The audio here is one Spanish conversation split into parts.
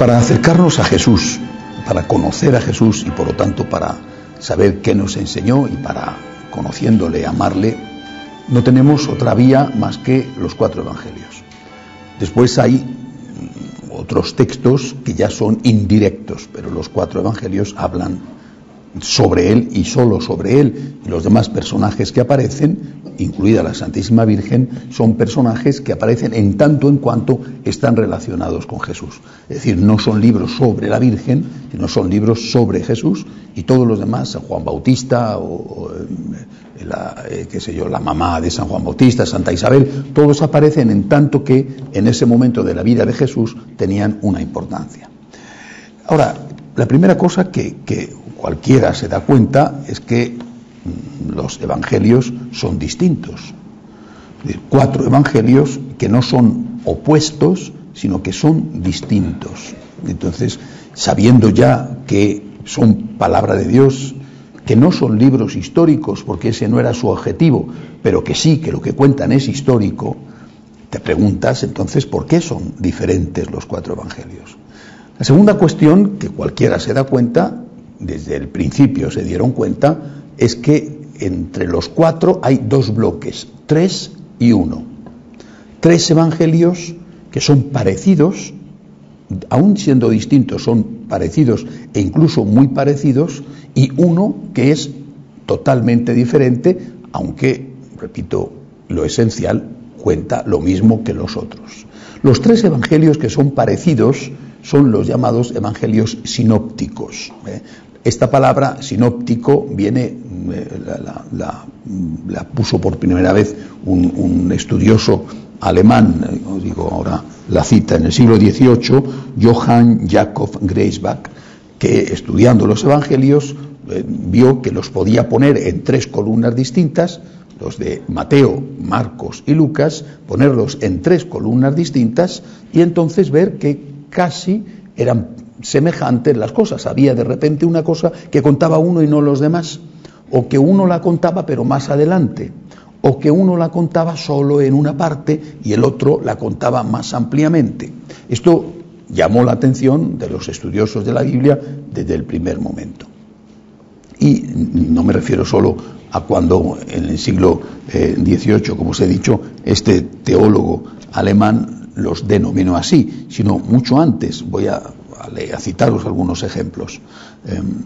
Para acercarnos a Jesús, para conocer a Jesús y por lo tanto para saber qué nos enseñó y para conociéndole, amarle, no tenemos otra vía más que los cuatro evangelios. Después hay mm, otros textos que ya son indirectos, pero los cuatro evangelios hablan sobre él y solo sobre él. Y los demás personajes que aparecen, incluida la Santísima Virgen, son personajes que aparecen en tanto en cuanto están relacionados con Jesús. Es decir, no son libros sobre la Virgen, sino son libros sobre Jesús y todos los demás, San Juan Bautista o, eh, la, eh, qué sé yo, la mamá de San Juan Bautista, Santa Isabel, todos aparecen en tanto que en ese momento de la vida de Jesús tenían una importancia. Ahora, la primera cosa que, que cualquiera se da cuenta es que mm, los evangelios son distintos. Cuatro evangelios que no son opuestos, sino que son distintos. Entonces, sabiendo ya que son palabra de Dios, que no son libros históricos, porque ese no era su objetivo, pero que sí, que lo que cuentan es histórico, te preguntas entonces por qué son diferentes los cuatro evangelios. La segunda cuestión, que cualquiera se da cuenta, desde el principio se dieron cuenta, es que entre los cuatro hay dos bloques, tres y uno. Tres evangelios que son parecidos, aún siendo distintos, son parecidos e incluso muy parecidos, y uno que es totalmente diferente, aunque, repito, lo esencial cuenta lo mismo que los otros. Los tres evangelios que son parecidos son los llamados evangelios sinópticos. ¿eh? Esta palabra sinóptico viene, eh, la, puso por primera vez un, estudioso alemán, eh, digo ahora la cita, en el siglo XVIII, Johann Jakob Greisbach, que estudiando los evangelios eh, vio que los podía poner en tres columnas distintas, los de Mateo, Marcos y Lucas, ponerlos en tres columnas distintas y entonces ver que casi eran semejantes las cosas. Había de repente una cosa que contaba uno y no los demás, o que uno la contaba pero más adelante, o que uno la contaba solo en una parte y el otro la contaba más ampliamente. Esto llamó la atención de los estudiosos de la Biblia desde el primer momento. Y no me refiero solo a cuando en el siglo XVIII, eh, como os he dicho, este teólogo alemán los denominó así, sino mucho antes. Voy a a, citaros algunos ejemplos. Em,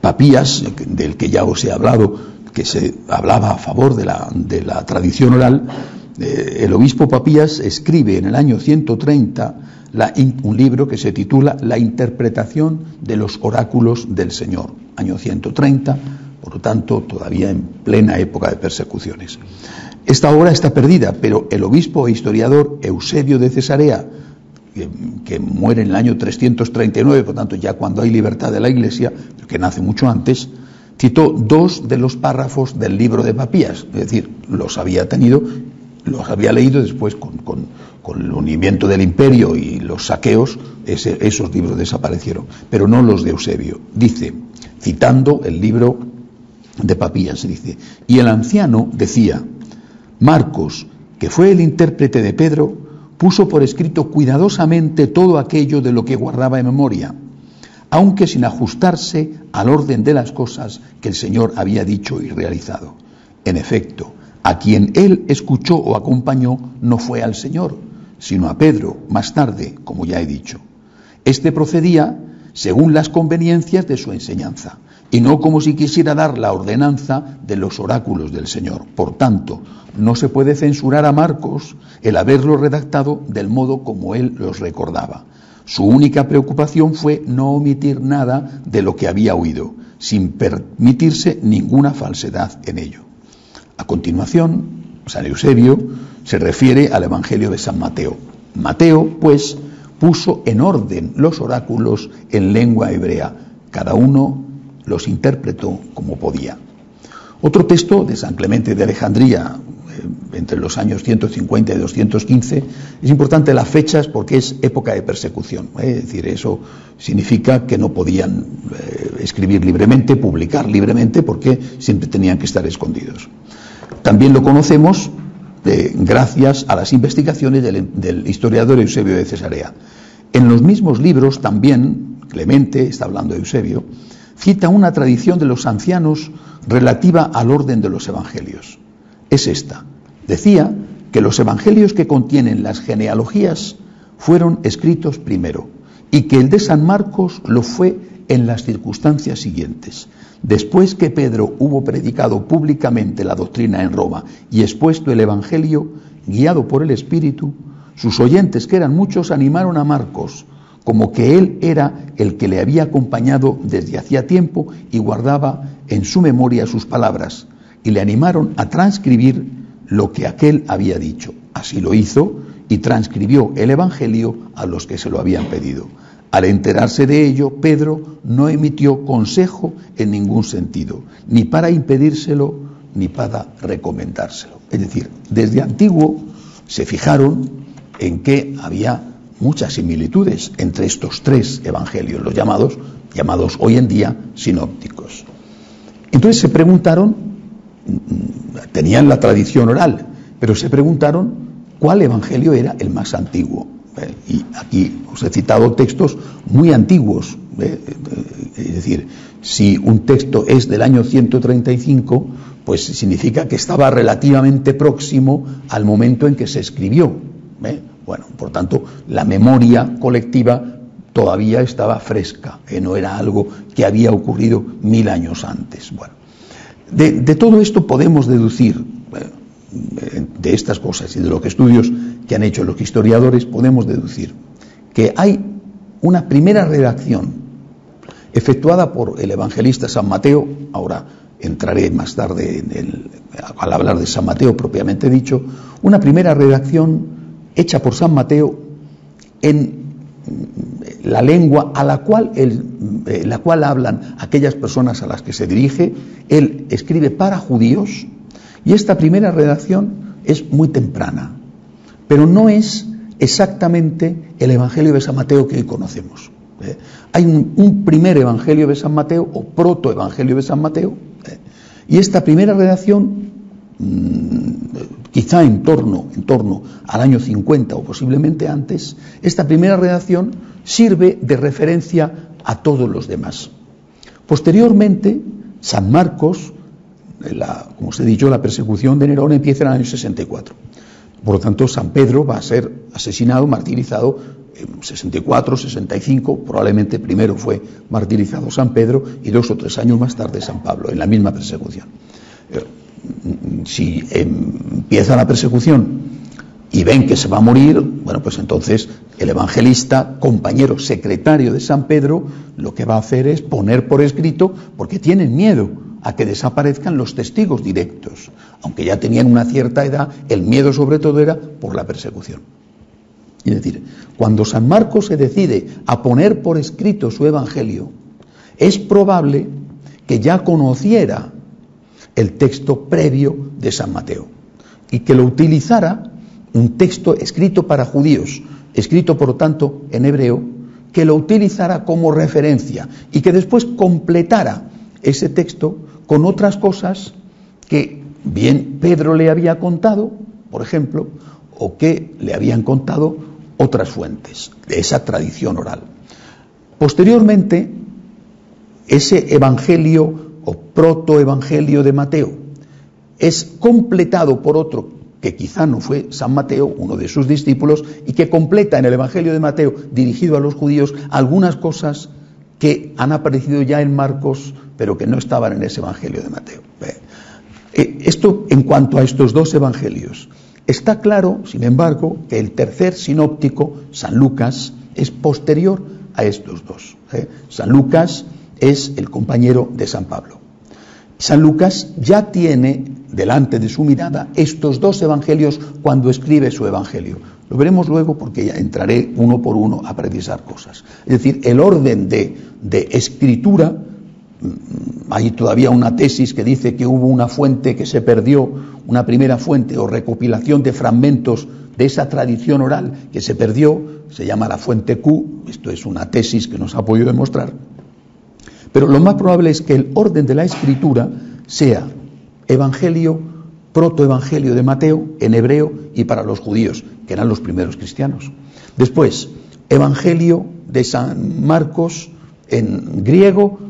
Papías, del que ya os he hablado, que se hablaba a favor de la, de la tradición oral, eh, el obispo Papías escribe en el año 130 un libro que se titula La interpretación de los oráculos del Señor, año 130, por lo tanto todavía en plena época de persecuciones. Esta obra está perdida, pero el obispo e historiador Eusebio de Cesarea, que, muere en el año 339, por tanto ya cuando hay libertad de la Iglesia, que nace mucho antes, citó dos de los párrafos del libro de Papías, es decir, los había tenido, los había leído después con, el unimiento del imperio y los saqueos, esos libros desaparecieron, pero no los de Eusebio. Dice, citando el libro de Papías, dice, y el anciano decía, Marcos, que fue el intérprete de Pedro, puso por escrito cuidadosamente todo aquello de lo que guardaba en memoria, aunque sin ajustarse al orden de las cosas que el Señor había dicho y realizado. En efecto, a quien él escuchó o acompañó no fue al Señor, sino a Pedro, más tarde, como ya he dicho. Este procedía según las conveniencias de su enseñanza, y no como si quisiera dar la ordenanza de los oráculos del Señor. Por tanto, no se puede censurar a Marcos el haberlo redactado del modo como él los recordaba. Su única preocupación fue no omitir nada de lo que había oído, sin permitirse ninguna falsedad en ello. A continuación, San Eusebio se refiere al Evangelio de San Mateo. Mateo, pues, puso en orden los oráculos en lengua hebrea, cada uno los interpretó como podía. Otro texto de San Clemente de Alejandría, eh, entre los años 150 y 215, es importante las fechas porque es época de persecución. ¿eh? Es decir, eso significa que no podían eh, escribir libremente, publicar libremente, porque siempre tenían que estar escondidos. También lo conocemos gracias a las investigaciones del, del historiador Eusebio de Cesarea. En los mismos libros también, Clemente, está hablando de Eusebio, cita una tradición de los ancianos relativa al orden de los evangelios. Es esta. Decía que los evangelios que contienen las genealogías fueron escritos primero y que el de San Marcos lo fue en las circunstancias siguientes. Después que Pedro hubo predicado públicamente la doctrina en Roma y expuesto el Evangelio, guiado por el Espíritu, sus oyentes, que eran muchos, animaron a Marcos, como que él era el que le había acompañado desde hacía tiempo y guardaba en su memoria sus palabras, y le animaron a transcribir lo que aquel había dicho. Así lo hizo y transcribió el Evangelio a los que se lo habían pedido. Al enterarse de ello, Pedro no emitió consejo en ningún sentido, ni para impedírselo, ni para recomendárselo. Es decir, desde antiguo se fijaron en que había muchas similitudes entre estos tres evangelios, los llamados, llamados hoy en día sinópticos. Entonces se preguntaron, tenían la tradición oral, pero se preguntaron cuál evangelio era el más antiguo. ¿Eh? Y aquí os he citado textos muy antiguos. ¿eh? Es decir, si un texto es del año 135, pues significa que estaba relativamente próximo al momento en que se escribió. ¿eh? Bueno, por tanto, la memoria colectiva todavía estaba fresca, no era algo que había ocurrido mil años antes. Bueno, de, todo esto podemos deducir, de estas cosas y de los estudios que han hecho los historiadores, podemos deducir que hay una primera redacción efectuada por el evangelista San Mateo, ahora entraré más tarde al hablar de San Mateo propiamente dicho, una primera redacción hecha por San Mateo en la lengua a la cual, eh, la cual hablan aquellas personas a las que se dirige, él escribe para judíos y esta primera redacción es muy temprana, pero no es exactamente el Evangelio de San Mateo que hoy conocemos. ¿eh? Hay un, primer Evangelio de San Mateo o proto-Evangelio de San Mateo ¿eh? y esta primera redacción mm, quizá en torno, en torno al año 50 o posiblemente antes, esta primera redacción sirve de referencia a todos los demás. Posteriormente, San Marcos, como os he dicho, la persecución de Nerón empieza en el año 64. Por lo tanto, San Pedro va a ser asesinado, martirizado en 64, 65, probablemente primero fue martirizado San Pedro y dos o tres años más tarde San Pablo, en la misma persecución. Eh, si empieza la persecución y ven que se va a morir, bueno, pues entonces el evangelista, compañero secretario de San Pedro, lo que va a hacer es poner por escrito, porque tienen miedo a que desaparezcan los testigos directos. Aunque ya tenían una cierta edad, el miedo sobre todo era por la persecución. Es decir, cuando San Marcos se decide a poner por escrito su evangelio, es probable que ya conociera el texto previo de San Mateo y que lo utilizara un texto escrito para judíos, escrito por lo tanto en hebreo, que lo utilizara como referencia y que después completara ese texto con otras cosas que bien Pedro le había contado, por ejemplo, o que le habían contado otras fuentes de esa tradición oral. Posteriormente, ese evangelio o protoevangelio de Mateo es completado por otro que quizá no fue San Mateo, uno de sus discípulos, y que completa en el Evangelio de Mateo, dirigido a los judíos, algunas cosas que han aparecido ya en Marcos, pero que no estaban en ese Evangelio de Mateo. Eh, esto en cuanto a estos dos Evangelios. Está claro, sin embargo, que el tercer sinóptico, San Lucas, es posterior a estos dos. ¿eh? San Lucas es el compañero de San Pablo. San Lucas ya tiene delante de su mirada estos dos evangelios cuando escribe su evangelio. Lo veremos luego porque ya entraré uno por uno a precisar cosas. Es decir, el orden de, de escritura, mm, hay todavía una tesis que dice que hubo una fuente que se perdió, una primera fuente o recopilación de fragmentos de esa tradición oral que se perdió, se llama la fuente Q, esto es una tesis que nos ha podido demostrar, pero lo más probable es que el orden de la escritura sea evangelio, protoevangelio de Mateo en hebreo y para los judíos, que eran los primeros cristianos. Después, Evangelio de San Marcos en griego,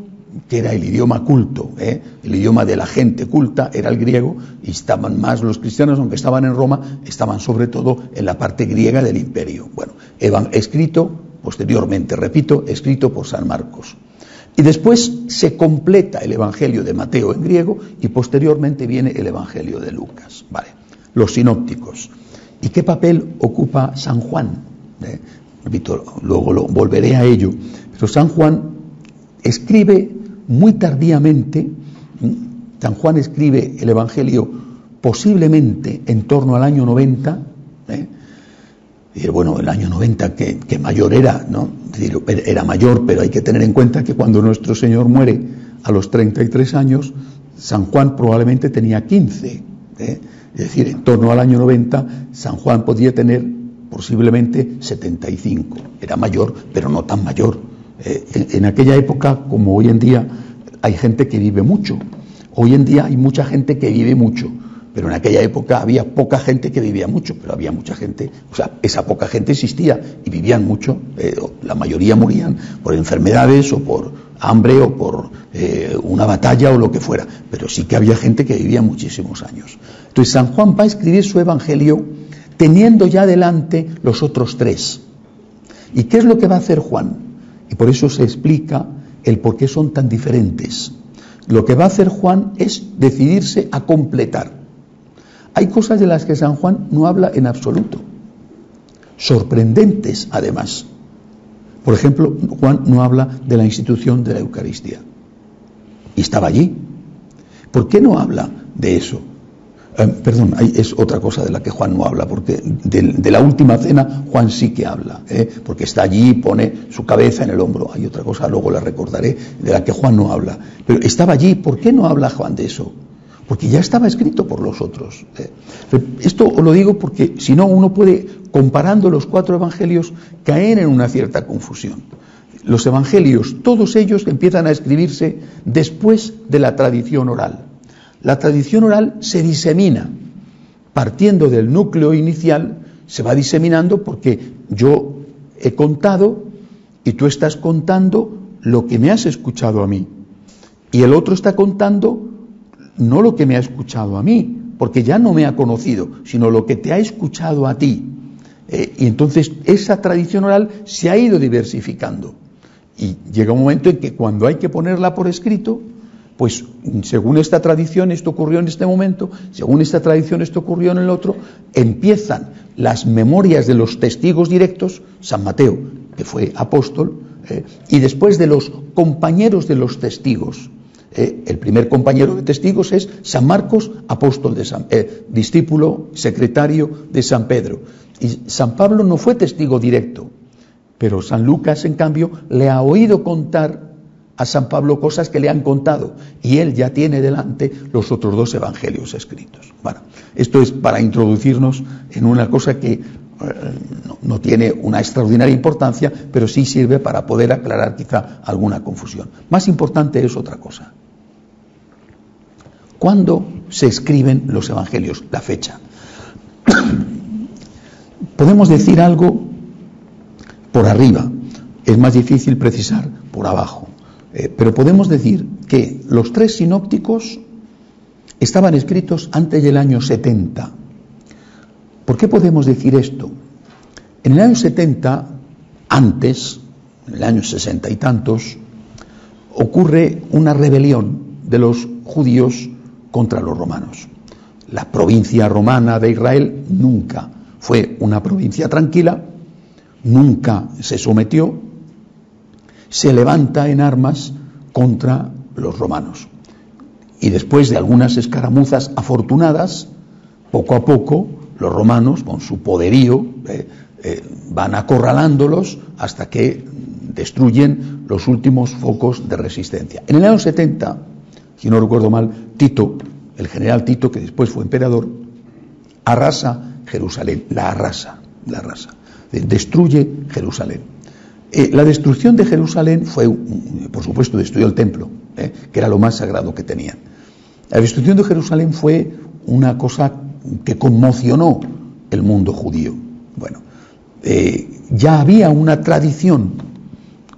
que era el idioma culto, ¿eh? el idioma de la gente culta era el griego, y estaban más los cristianos, aunque estaban en Roma, estaban sobre todo en la parte griega del imperio. Bueno, escrito posteriormente, repito, escrito por San Marcos. Y después se completa el Evangelio de Mateo en griego y posteriormente viene el Evangelio de Lucas. Vale. Los sinópticos. ¿Y qué papel ocupa San Juan? ¿Eh? Repito, luego lo, volveré a ello. Pero San Juan escribe muy tardíamente, San Juan escribe el Evangelio posiblemente en torno al año 90, ¿eh? Y bueno, el año 90 que, mayor era, ¿no? era mayor, pero hay que tener en cuenta que cuando nuestro Señor muere a los 33 años, San Juan probablemente tenía 15. ¿eh? Es decir, en torno al año 90, San Juan podía tener posiblemente 75. Era mayor, pero no tan mayor. Eh, en, aquella época, como hoy en día, hay gente que vive mucho. Hoy en día hay mucha gente que vive mucho, pero en aquella época había poca gente que vivía mucho, pero había mucha gente, o sea, esa poca gente existía y vivían mucho. Eh, la mayoría morían por enfermedades o por hambre o por eh, una batalla o lo que fuera, pero sí que había gente que vivía muchísimos años. Entonces San Juan va a escribir su Evangelio teniendo ya delante los otros tres. ¿Y qué es lo que va a hacer Juan? Y por eso se explica el por qué son tan diferentes. Lo que va a hacer Juan es decidirse a completar. Hay cosas de las que San Juan no habla en absoluto, sorprendentes además. Por ejemplo, Juan no habla de la institución de la Eucaristía. Y estaba allí. ¿Por qué no habla de eso? Eh, perdón, es otra cosa de la que Juan no habla, porque de, la última cena Juan sí que habla, ¿eh? porque está allí y pone su cabeza en el hombro. Hay otra cosa, luego la recordaré, de la que Juan no habla. Pero estaba allí, ¿por qué no habla Juan de eso? Porque ya estaba escrito por los otros. ¿eh? Esto lo digo porque si no uno puede, comparando los cuatro evangelios, caer en una cierta confusión. Los evangelios, todos ellos empiezan a escribirse después de la tradición oral. La tradición oral se disemina, partiendo del núcleo inicial, se va diseminando porque yo he contado y tú estás contando lo que me has escuchado a mí. Y el otro está contando no lo que me ha escuchado a mí, porque ya no me ha conocido, sino lo que te ha escuchado a ti. Eh, y entonces esa tradición oral se ha ido diversificando. Y llega un momento en que cuando hay que ponerla por escrito, pues según esta tradición esto ocurrió en este momento, según esta tradición esto ocurrió en el otro, empiezan las memorias de los testigos directos, San Mateo, que fue apóstol, eh, y después de los compañeros de los testigos. Eh, el primer compañero de testigos es San Marcos, apóstol de San, eh, discípulo, secretario de San Pedro. Y San Pablo no fue testigo directo, pero San Lucas, en cambio, le ha oído contar a San Pablo cosas que le han contado y él ya tiene delante los otros dos evangelios escritos. Bueno, esto es para introducirnos en una cosa que eh, no, tiene una extraordinaria importancia, pero sí sirve para poder aclarar quizá alguna confusión. Más importante es otra cosa. ¿Cuándo se escriben los evangelios? La fecha. Podemos decir algo por arriba, es más difícil precisar por abajo. Eh, pero podemos decir que los tres sinópticos estaban escritos antes del año 70. ¿Por qué podemos decir esto? En el año 70, antes, en el año sesenta y tantos, ocurre una rebelión de los judíos contra los romanos. La provincia romana de Israel nunca fue una provincia tranquila, nunca se sometió, se levanta en armas contra los romanos. Y después de algunas escaramuzas afortunadas, poco a poco los romanos, con su poderío, eh, eh, van acorralándolos hasta que destruyen los últimos focos de resistencia. En el año 70, si no recuerdo mal, Tito, el general Tito, que después fue emperador, arrasa Jerusalén, la arrasa, la arrasa, destruye Jerusalén. Eh, la destrucción de Jerusalén fue, por supuesto, destruyó el templo, que era lo más sagrado que tenían. La destrucción de Jerusalén fue una cosa que conmocionó el mundo judío. Bueno, eh, ya había una tradición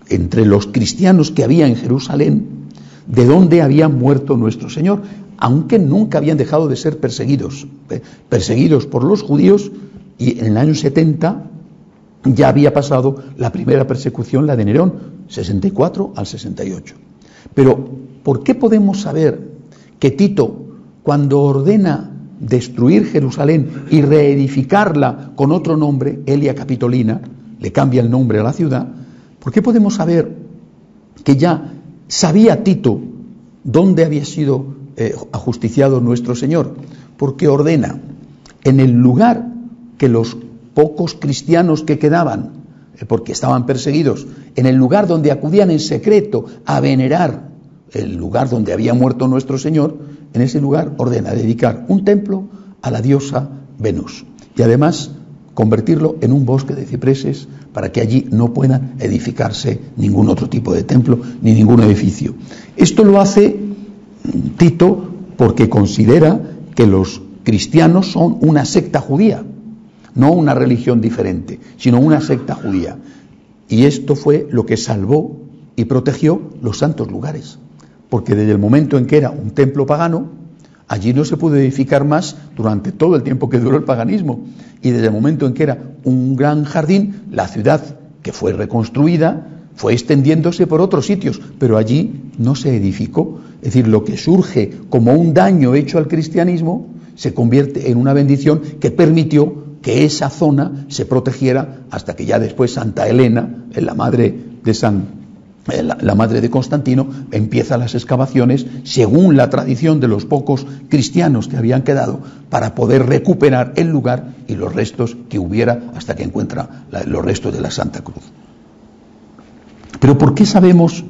entre los cristianos que había en Jerusalén de donde había muerto nuestro Señor, aunque nunca habían dejado de ser perseguidos, eh, perseguidos por los judíos y en el año 70 ya había pasado la primera persecución, la de Nerón, 64 al 68. Pero, ¿por qué podemos saber que Tito, cuando ordena destruir Jerusalén y reedificarla con otro nombre, Elia Capitolina, le cambia el nombre a la ciudad, ¿por qué podemos saber que ya sabía Tito dónde había sido eh, ajusticiado nuestro Señor? Porque ordena en el lugar que los pocos cristianos que quedaban, eh, porque estaban perseguidos, en el lugar donde acudían en secreto a venerar el lugar donde había muerto nuestro Señor, en ese lugar ordena dedicar un templo a la diosa Venus y además convertirlo en un bosque de cipreses para que allí no puedan edificarse ningún otro tipo de templo ni ningún edificio. Esto lo hace Tito porque considera que los cristianos son una secta judía no una religión diferente, sino una secta judía. Y esto fue lo que salvó y protegió los santos lugares, porque desde el momento en que era un templo pagano, allí no se pudo edificar más durante todo el tiempo que duró el paganismo, y desde el momento en que era un gran jardín, la ciudad que fue reconstruida fue extendiéndose por otros sitios, pero allí no se edificó. Es decir, lo que surge como un daño hecho al cristianismo se convierte en una bendición que permitió que esa zona se protegiera hasta que ya después Santa Elena, la madre de San la, madre de Constantino empieza las excavaciones según la tradición de los pocos cristianos que habían quedado para poder recuperar el lugar y los restos que hubiera hasta que encuentra los restos de la Santa Cruz. Pero ¿por qué sabemos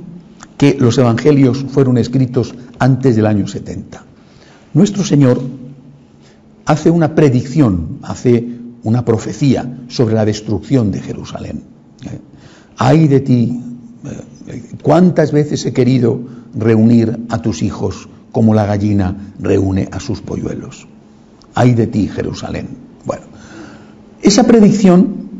que los evangelios fueron escritos antes del año 70? Nuestro Señor hace una predicción, hace una profecía sobre la destrucción de Jerusalén. ¿Eh? Ay de ti, eh, ¿cuántas veces he querido reunir a tus hijos como la gallina reúne a sus polluelos? Ay de ti, Jerusalén. Bueno, esa predicción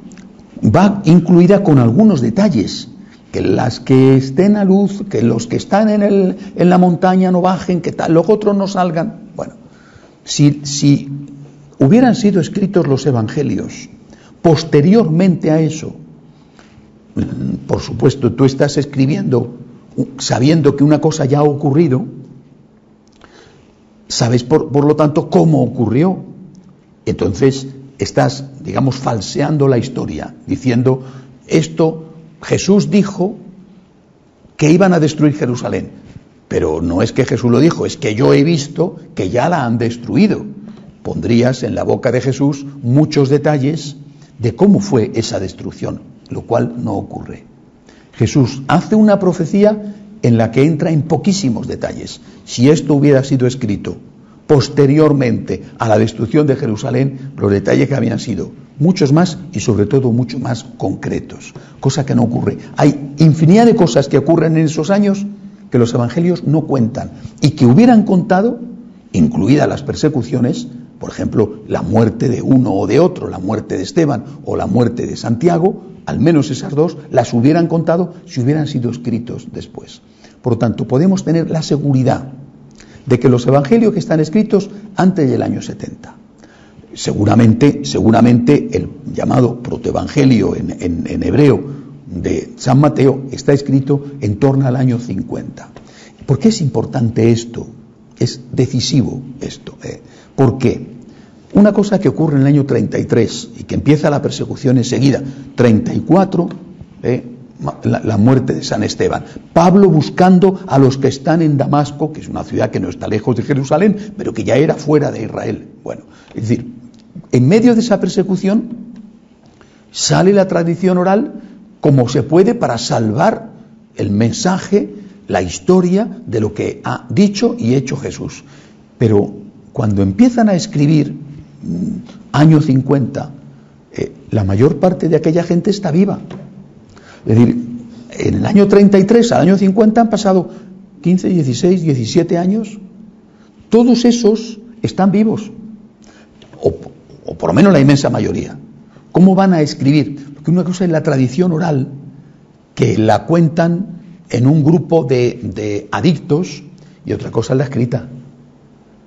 va incluida con algunos detalles, que las que estén a luz, que los que están en, el, en la montaña no bajen, que tal, los otros no salgan. Bueno, si, si hubieran sido escritos los evangelios posteriormente a eso, por supuesto, tú estás escribiendo sabiendo que una cosa ya ha ocurrido, sabes por, por, lo tanto cómo ocurrió. Entonces estás, digamos, falseando la historia, diciendo, esto Jesús dijo que iban a destruir Jerusalén. Pero no es que Jesús lo dijo, es que yo he visto que ya la han destruido pondrías en la boca de Jesús muchos detalles de cómo fue esa destrucción, lo cual no ocurre. Jesús hace una profecía en la que entra en poquísimos detalles. Si esto hubiera sido escrito posteriormente a la destrucción de Jerusalén, los detalles que habían sido muchos más y sobre todo mucho más concretos, cosa que no ocurre. Hay infinidad de cosas que ocurren en esos años que los evangelios no cuentan y que hubieran contado, incluidas las persecuciones, por ejemplo, la muerte de uno o de otro, la muerte de Esteban o la muerte de Santiago, al menos esas dos las hubieran contado si hubieran sido escritos después. Por lo tanto, podemos tener la seguridad de que los evangelios que están escritos antes del año 70. Seguramente, seguramente el llamado protoevangelio en, en, hebreo de San Mateo está escrito en torno al año 50. ¿Por qué es importante esto? Es decisivo esto. Eh. ¿Por qué? Una cosa que ocurre en el año 33 y que empieza la persecución enseguida, 34, eh, la, muerte de San Esteban. Pablo buscando a los que están en Damasco, que es una ciudad que no está lejos de Jerusalén, pero que ya era fuera de Israel. Bueno, es decir, en medio de esa persecución sale la tradición oral como se puede para salvar el mensaje, la historia de lo que ha dicho y hecho Jesús. Pero cuando empiezan a escribir, mm, año 50, eh, la mayor parte de aquella gente está viva. Es decir, en el año 33 al año 50 han pasado 15, 16, 17 años. Todos esos están vivos, o, o por lo menos la inmensa mayoría. ¿Cómo van a escribir? que una cosa es la tradición oral, que la cuentan en un grupo de, adictos, y otra cosa es la escrita.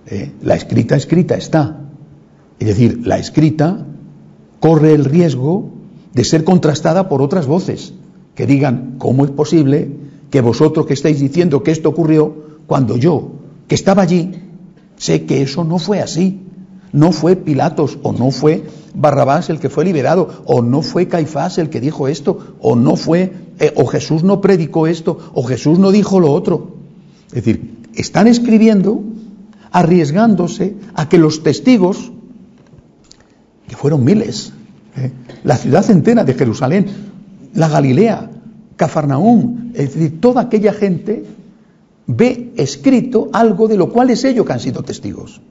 ¿Eh? La escrita, escrita está. Es decir, la escrita corre el riesgo de ser contrastada por otras voces que digan, ¿cómo es posible que vosotros que estáis diciendo que esto ocurrió cuando yo, que estaba allí, sé que eso no fue así? No fue Pilatos o no fue Barrabás el que fue liberado o no fue Caifás el que dijo esto o no fue eh, o Jesús no predicó esto o Jesús no dijo lo otro. Es decir, están escribiendo arriesgándose a que los testigos, que fueron miles, ¿eh? la ciudad entera de Jerusalén, la Galilea, Cafarnaúm, es decir, toda aquella gente ve escrito algo de lo cual es ellos que han sido testigos.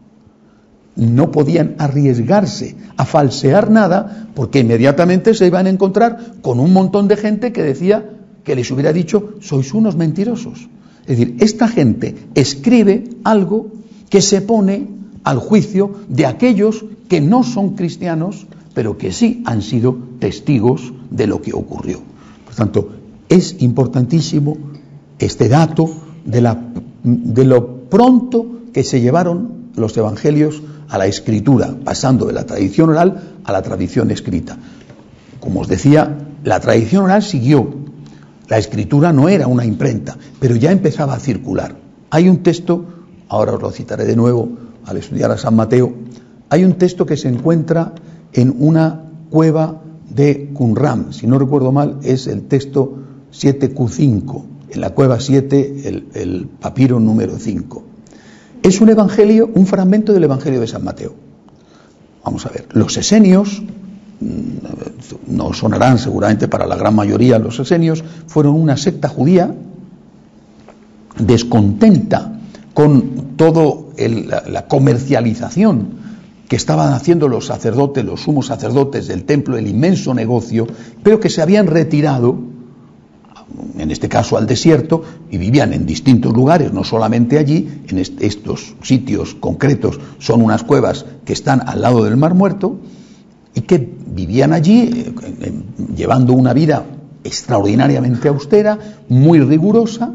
No podían arriesgarse a falsear nada porque inmediatamente se iban a encontrar con un montón de gente que decía que les hubiera dicho, sois unos mentirosos. Es decir, esta gente escribe algo que se pone al juicio de aquellos que no son cristianos, pero que sí han sido testigos de lo que ocurrió. Por tanto, es importantísimo este dato de, la, de lo pronto que se llevaron los evangelios a la escritura, pasando de la tradición oral a la tradición escrita. Como os decía, la tradición oral siguió. La escritura no era una imprenta, pero ya empezaba a circular. Hay un texto ahora os lo citaré de nuevo al estudiar a San Mateo, hay un texto que se encuentra en una cueva de Qumran, si no recuerdo mal, es el texto 7Q5, en la cueva 7, el, el papiro número 5. Es un evangelio, un fragmento del evangelio de San Mateo. Vamos a ver, los esenios, mm, no sonarán seguramente para la gran mayoría los esenios, fueron una secta judía descontenta con todo la, comercialización que estaban haciendo los sacerdotes, los sumos sacerdotes del templo, el inmenso negocio, pero que se habían retirado, en este caso al desierto, y vivían en distintos lugares, no solamente allí, en estos sitios concretos son unas cuevas que están al lado del Mar Muerto, y que vivían allí eh, llevando una vida extraordinariamente austera, muy rigurosa,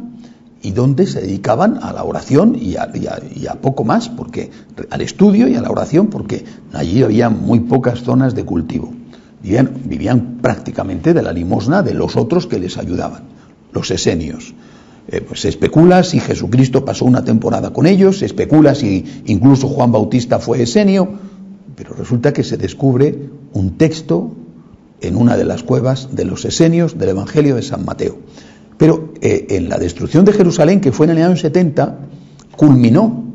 y donde se dedicaban a la oración y a, poco más, porque al estudio y a la oración, porque allí había muy pocas zonas de cultivo. Vivían, prácticamente de la limosna de los otros que les ayudaban, los esenios. Eh, pues se especula si Jesucristo pasó una temporada con ellos, se especula si incluso Juan Bautista fue esenio, pero resulta que se descubre un texto en una de las cuevas de los esenios del Evangelio de San Mateo. Pero eh, en la destrucción de Jerusalén, que fue en el año 70, culminó.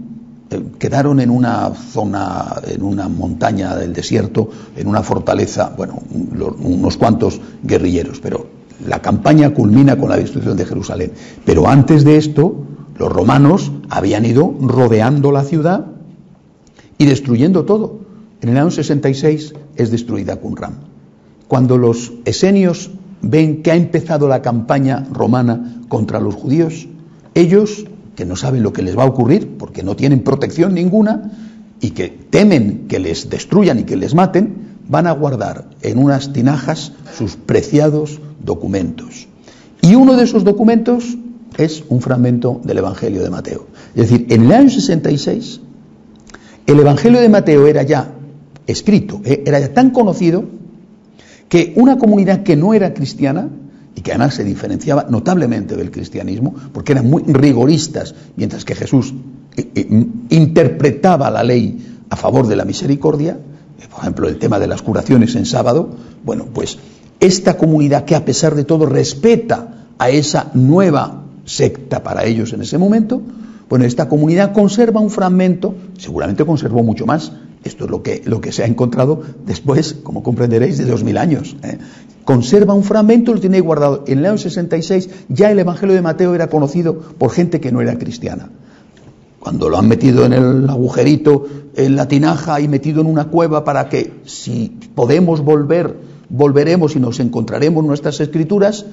Eh, quedaron en una zona, en una montaña del desierto, en una fortaleza, bueno, unos cuantos guerrilleros, pero la campaña culmina con la destrucción de Jerusalén. Pero antes de esto, los romanos habían ido rodeando la ciudad y destruyendo todo. En el año 66 es destruida Qumran. Cuando los esenios ven que ha empezado la campaña romana contra los judíos, ellos, que no saben lo que les va a ocurrir, porque no tienen protección ninguna, y que temen que les destruyan y que les maten, van a guardar en unas tinajas sus preciados documentos. Y uno de esos documentos es un fragmento del Evangelio de Mateo. Es decir, en el año 66, el Evangelio de Mateo era ya escrito, eh, era ya tan conocido que una comunidad que no era cristiana, y que además se diferenciaba notablemente del cristianismo, porque eran muy rigoristas, mientras que Jesús eh, eh, interpretaba la ley a favor de la misericordia, eh, por ejemplo, el tema de las curaciones en sábado, bueno, pues esta comunidad que a pesar de todo respeta a esa nueva secta para ellos en ese momento, bueno, esta comunidad conserva un fragmento, seguramente conservó mucho más, esto es lo que, lo que se ha encontrado después, como comprenderéis, de dos mil años. ¿eh? Conserva un fragmento, lo tiene guardado. En el año 66 ya el Evangelio de Mateo era conocido por gente que no era cristiana. Cuando lo han metido en el agujerito, en la tinaja y metido en una cueva para que si podemos volver, volveremos y nos encontraremos nuestras escrituras,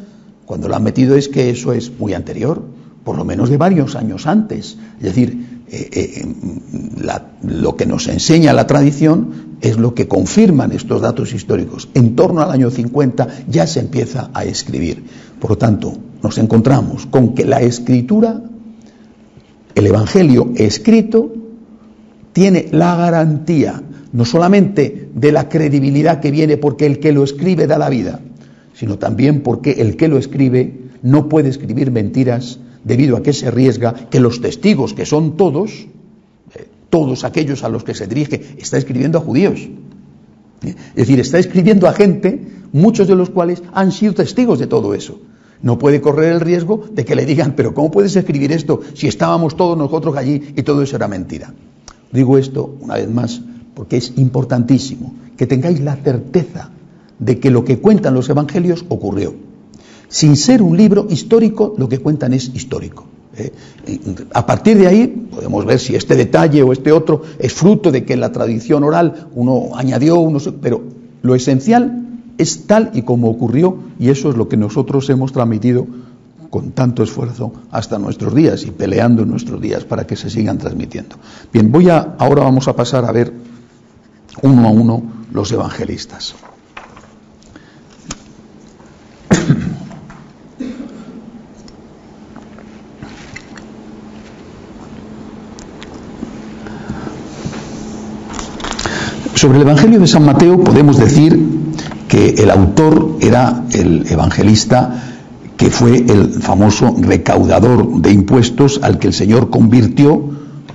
cuando lo han metido es que eso es muy anterior, por lo menos de varios años antes. Es decir, eh, eh, lo que nos enseña la tradición es lo que confirman estos datos históricos. En torno al año 50 ya se empieza a escribir. Por lo tanto, nos encontramos con que la escritura, el Evangelio escrito, tiene la garantía no solamente de la credibilidad que viene porque el que lo escribe da la vida, sino también porque el que lo escribe no puede escribir mentiras debido a que se arriesga que los testigos, que son todos, eh, todos aquellos a los que se dirige, está escribiendo a judíos. ¿Eh? Es decir, está escribiendo a gente, muchos de los cuales han sido testigos de todo eso. No puede correr el riesgo de que le digan, pero ¿cómo puedes escribir esto si estábamos todos nosotros allí y todo eso era mentira? Digo esto una vez más porque es importantísimo que tengáis la certeza de que lo que cuentan los evangelios ocurrió. Sin ser un libro histórico, lo que cuentan es histórico. ¿eh? A partir de ahí podemos ver si este detalle o este otro es fruto de que en la tradición oral uno añadió, uno, pero lo esencial es tal y como ocurrió y eso es lo que nosotros hemos transmitido con tanto esfuerzo hasta nuestros días y peleando en nuestros días para que se sigan transmitiendo. Bien, voy a ahora vamos a pasar a ver uno a uno los evangelistas. Sobre el Evangelio de San Mateo podemos decir que el autor era el evangelista que fue el famoso recaudador de impuestos al que el Señor convirtió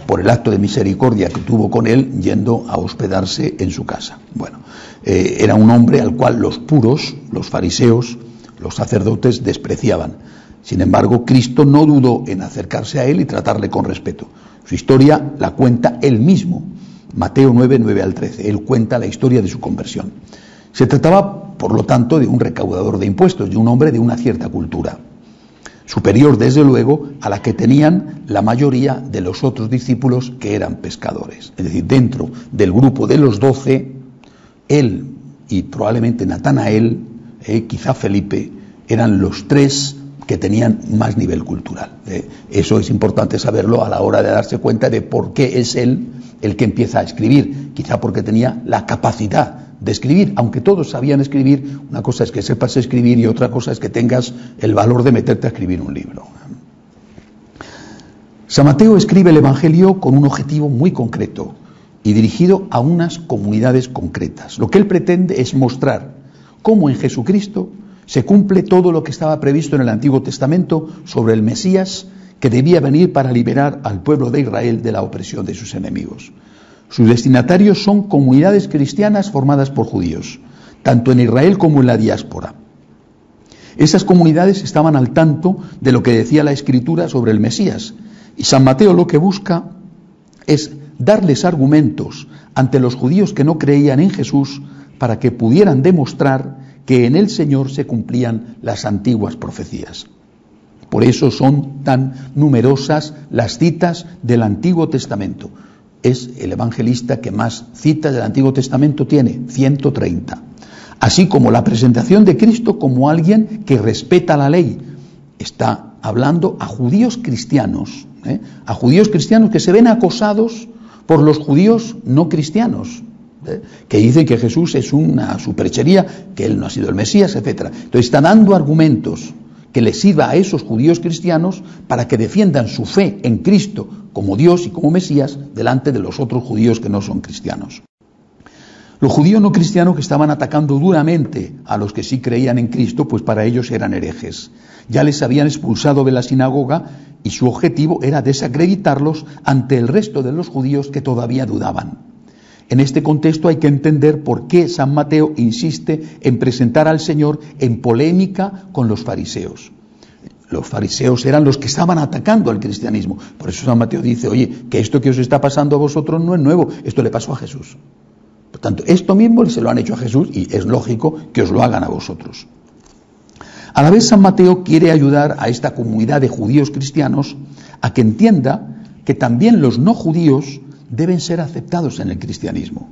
por el acto de misericordia que tuvo con él yendo a hospedarse en su casa. Bueno, eh, era un hombre al cual los puros, los fariseos, los sacerdotes despreciaban. Sin embargo, Cristo no dudó en acercarse a él y tratarle con respeto. Su historia la cuenta él mismo Mateo 9, 9 al 13. Él cuenta la historia de su conversión. Se trataba, por lo tanto, de un recaudador de impuestos, de un hombre de una cierta cultura, superior, desde luego, a la que tenían la mayoría de los otros discípulos que eran pescadores. Es decir, dentro del grupo de los doce, él y probablemente Natanael, eh, quizá Felipe, eran los tres que tenían más nivel cultural. Eh. Eso es importante saberlo a la hora de darse cuenta de por qué es él el que empieza a escribir, quizá porque tenía la capacidad de escribir, aunque todos sabían escribir, una cosa es que sepas escribir y otra cosa es que tengas el valor de meterte a escribir un libro. San Mateo escribe el Evangelio con un objetivo muy concreto y dirigido a unas comunidades concretas. Lo que él pretende es mostrar cómo en Jesucristo se cumple todo lo que estaba previsto en el Antiguo Testamento sobre el Mesías que debía venir para liberar al pueblo de Israel de la opresión de sus enemigos. Sus destinatarios son comunidades cristianas formadas por judíos, tanto en Israel como en la diáspora. Esas comunidades estaban al tanto de lo que decía la Escritura sobre el Mesías, y San Mateo lo que busca es darles argumentos ante los judíos que no creían en Jesús para que pudieran demostrar que en el Señor se cumplían las antiguas profecías. Por eso son tan numerosas las citas del Antiguo Testamento. Es el evangelista que más citas del Antiguo Testamento tiene, 130. Así como la presentación de Cristo como alguien que respeta la ley. Está hablando a judíos cristianos, ¿eh? a judíos cristianos que se ven acosados por los judíos no cristianos, ¿eh? que dicen que Jesús es una superchería, que él no ha sido el Mesías, etc. Entonces está dando argumentos que les sirva a esos judíos cristianos para que defiendan su fe en Cristo como Dios y como Mesías delante de los otros judíos que no son cristianos. Los judíos no cristianos que estaban atacando duramente a los que sí creían en Cristo, pues para ellos eran herejes. Ya les habían expulsado de la sinagoga y su objetivo era desacreditarlos ante el resto de los judíos que todavía dudaban. En este contexto hay que entender por qué San Mateo insiste en presentar al Señor en polémica con los fariseos. Los fariseos eran los que estaban atacando al cristianismo. Por eso San Mateo dice, oye, que esto que os está pasando a vosotros no es nuevo, esto le pasó a Jesús. Por tanto, esto mismo se lo han hecho a Jesús y es lógico que os lo hagan a vosotros. A la vez San Mateo quiere ayudar a esta comunidad de judíos cristianos a que entienda que también los no judíos deben ser aceptados en el cristianismo.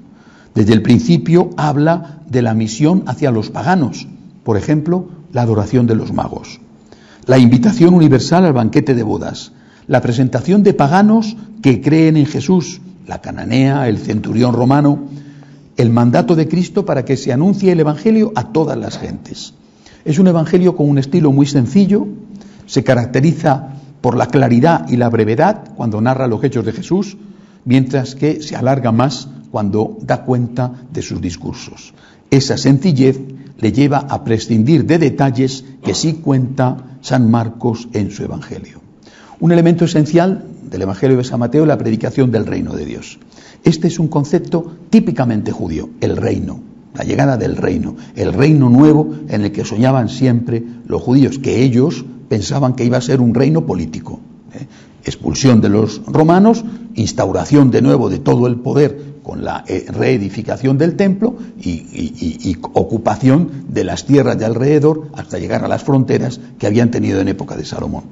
Desde el principio habla de la misión hacia los paganos, por ejemplo, la adoración de los magos, la invitación universal al banquete de bodas, la presentación de paganos que creen en Jesús, la cananea, el centurión romano, el mandato de Cristo para que se anuncie el Evangelio a todas las gentes. Es un Evangelio con un estilo muy sencillo, se caracteriza por la claridad y la brevedad cuando narra los hechos de Jesús, mientras que se alarga más cuando da cuenta de sus discursos. Esa sencillez le lleva a prescindir de detalles que sí cuenta San Marcos en su Evangelio. Un elemento esencial del Evangelio de San Mateo es la predicación del reino de Dios. Este es un concepto típicamente judío, el reino, la llegada del reino, el reino nuevo en el que soñaban siempre los judíos, que ellos pensaban que iba a ser un reino político. ¿eh? Expulsión de los romanos, instauración de nuevo de todo el poder con la eh, reedificación del templo y, ocupación de las tierras de alrededor hasta llegar a las fronteras que habían tenido en época de Salomón.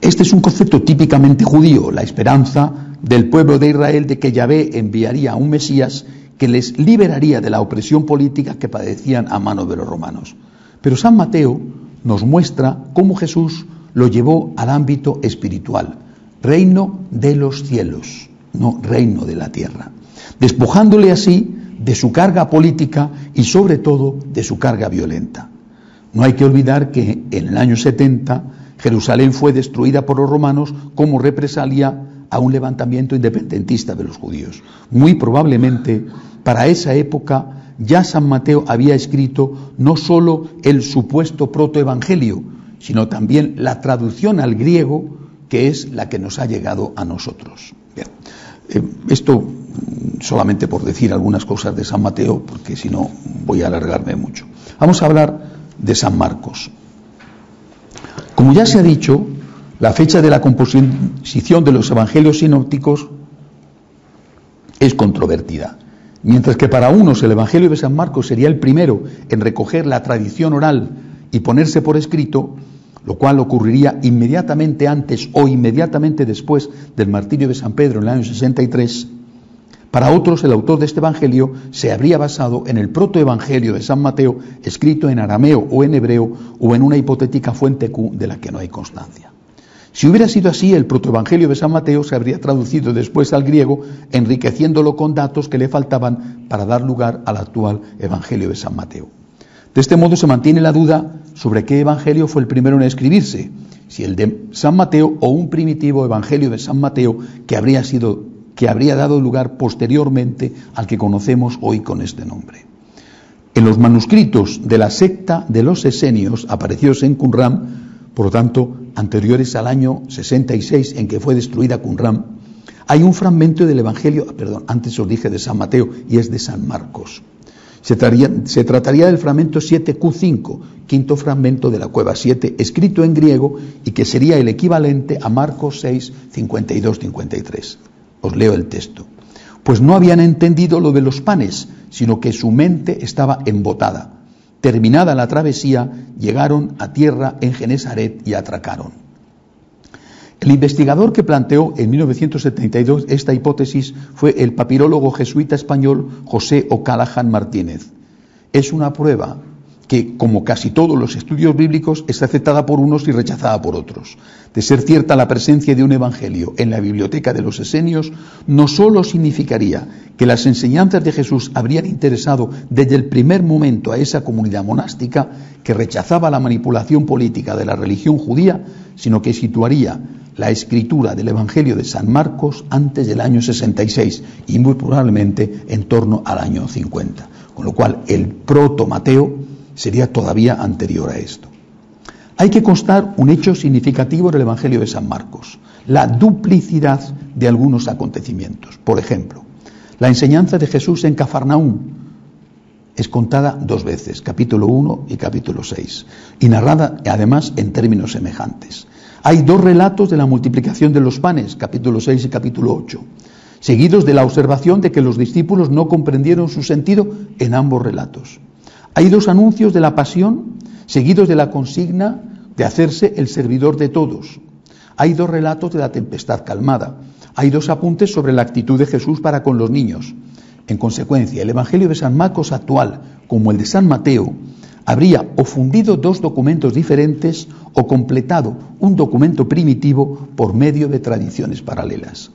Este es un concepto típicamente judío, la esperanza del pueblo de Israel de que Yahvé enviaría a un Mesías que les liberaría de la opresión política que padecían a mano de los romanos. Pero San Mateo nos muestra cómo Jesús lo llevó al ámbito espiritual, reino de los cielos, no reino de la tierra, despojándole así de su carga política y sobre todo de su carga violenta. No hay que olvidar que en el año 70 Jerusalén fue destruida por los romanos como represalia a un levantamiento independentista de los judíos. Muy probablemente para esa época ya San Mateo había escrito no sólo el supuesto protoevangelio, sino también la traducción al griego que es la que nos ha llegado a nosotros. Eh, esto solamente por decir algunas cosas de San Mateo, porque si no voy a alargarme mucho. Vamos a hablar de San Marcos. Como ya se ha dicho, la fecha de la composición de los evangelios sinópticos es controvertida. Mientras que para unos el Evangelio de San Marcos sería el primero en recoger la tradición oral y ponerse por escrito, lo cual ocurriría inmediatamente antes o inmediatamente después del martirio de San Pedro en el año 63, para otros el autor de este Evangelio se habría basado en el protoevangelio de San Mateo, escrito en arameo o en hebreo o en una hipotética fuente Q de la que no hay constancia. Si hubiera sido así, el protoevangelio de San Mateo se habría traducido después al griego, enriqueciéndolo con datos que le faltaban para dar lugar al actual evangelio de San Mateo. De este modo se mantiene la duda sobre qué evangelio fue el primero en escribirse, si el de San Mateo o un primitivo evangelio de San Mateo que habría sido que habría dado lugar posteriormente al que conocemos hoy con este nombre. En los manuscritos de la secta de los esenios aparecidos en Qumran por lo tanto, anteriores al año 66 en que fue destruida Qumran, hay un fragmento del Evangelio, perdón, antes os dije de San Mateo y es de San Marcos. Se, se trataría del fragmento 7Q5, quinto fragmento de la cueva 7, escrito en griego y que sería el equivalente a Marcos 6, 52-53. Os leo el texto. Pues no habían entendido lo de los panes, sino que su mente estaba embotada Terminada la travesía, llegaron a tierra en Genesaret y atracaron. El investigador que planteó en 1972 esta hipótesis fue el papirólogo jesuita español José O'Callaghan Martínez. Es una prueba que, como casi todos los estudios bíblicos, es aceptada por unos y rechazada por otros. De ser cierta la presencia de un evangelio en la biblioteca de los esenios, no sólo significaría que las enseñanzas de Jesús habrían interesado desde el primer momento a esa comunidad monástica que rechazaba la manipulación política de la religión judía, sino que situaría la escritura del Evangelio de San Marcos antes del año 66 y muy probablemente en torno al año 50. Con lo cual, el proto Mateo sería todavía anterior a esto. Hay que constar un hecho significativo del Evangelio de San Marcos, la duplicidad de algunos acontecimientos. Por ejemplo, la enseñanza de Jesús en Cafarnaúm es contada dos veces, capítulo 1 y capítulo 6, y narrada además en términos semejantes. Hay dos relatos de la multiplicación de los panes, capítulo 6 y capítulo 8, seguidos de la observación de que los discípulos no comprendieron su sentido en ambos relatos. Hay dos anuncios de la pasión seguidos de la consigna de hacerse el servidor de todos. Hay dos relatos de la tempestad calmada. Hay dos apuntes sobre la actitud de Jesús para con los niños. En consecuencia, el Evangelio de San Marcos actual, como el de San Mateo, habría o fundido dos documentos diferentes o completado un documento primitivo por medio de tradiciones paralelas.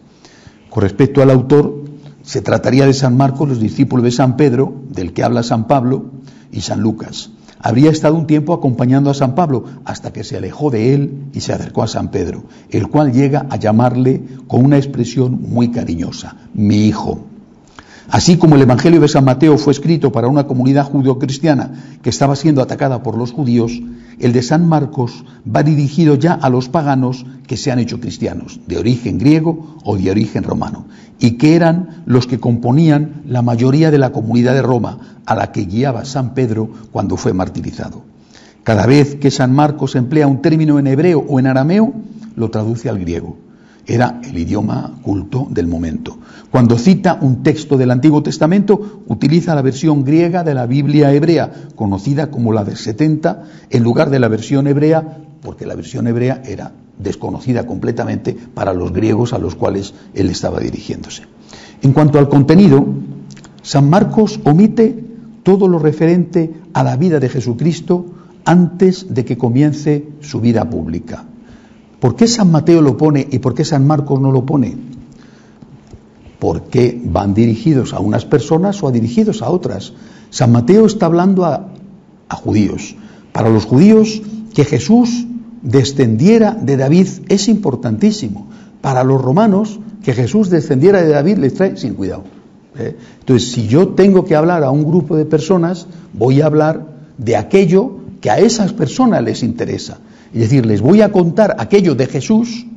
Con respecto al autor, se trataría de San Marcos, los discípulos de San Pedro, del que habla San Pablo, y San Lucas. Habría estado un tiempo acompañando a San Pablo hasta que se alejó de él y se acercó a San Pedro, el cual llega a llamarle con una expresión muy cariñosa, mi hijo. Así como el Evangelio de San Mateo fue escrito para una comunidad judio-cristiana que estaba siendo atacada por los judíos, el de San Marcos va dirigido ya a los paganos que se han hecho cristianos, de origen griego o de origen romano, y que eran los que componían la mayoría de la comunidad de Roma a la que guiaba San Pedro cuando fue martirizado. Cada vez que San Marcos emplea un término en hebreo o en arameo, lo traduce al griego era el idioma culto del momento. Cuando cita un texto del Antiguo Testamento, utiliza la versión griega de la Biblia hebrea, conocida como la de 70, en lugar de la versión hebrea, porque la versión hebrea era desconocida completamente para los griegos a los cuales él estaba dirigiéndose. En cuanto al contenido, San Marcos omite todo lo referente a la vida de Jesucristo antes de que comience su vida pública. ¿Por qué San Mateo lo pone y por qué San Marcos no lo pone? Porque van dirigidos a unas personas o a dirigidos a otras. San Mateo está hablando a, a judíos. Para los judíos, que Jesús descendiera de David es importantísimo. Para los romanos, que Jesús descendiera de David les trae sin cuidado. ¿eh? Entonces, si yo tengo que hablar a un grupo de personas, voy a hablar de aquello que a esas personas les interesa. Es decir, les voy a contar aquello de Jesús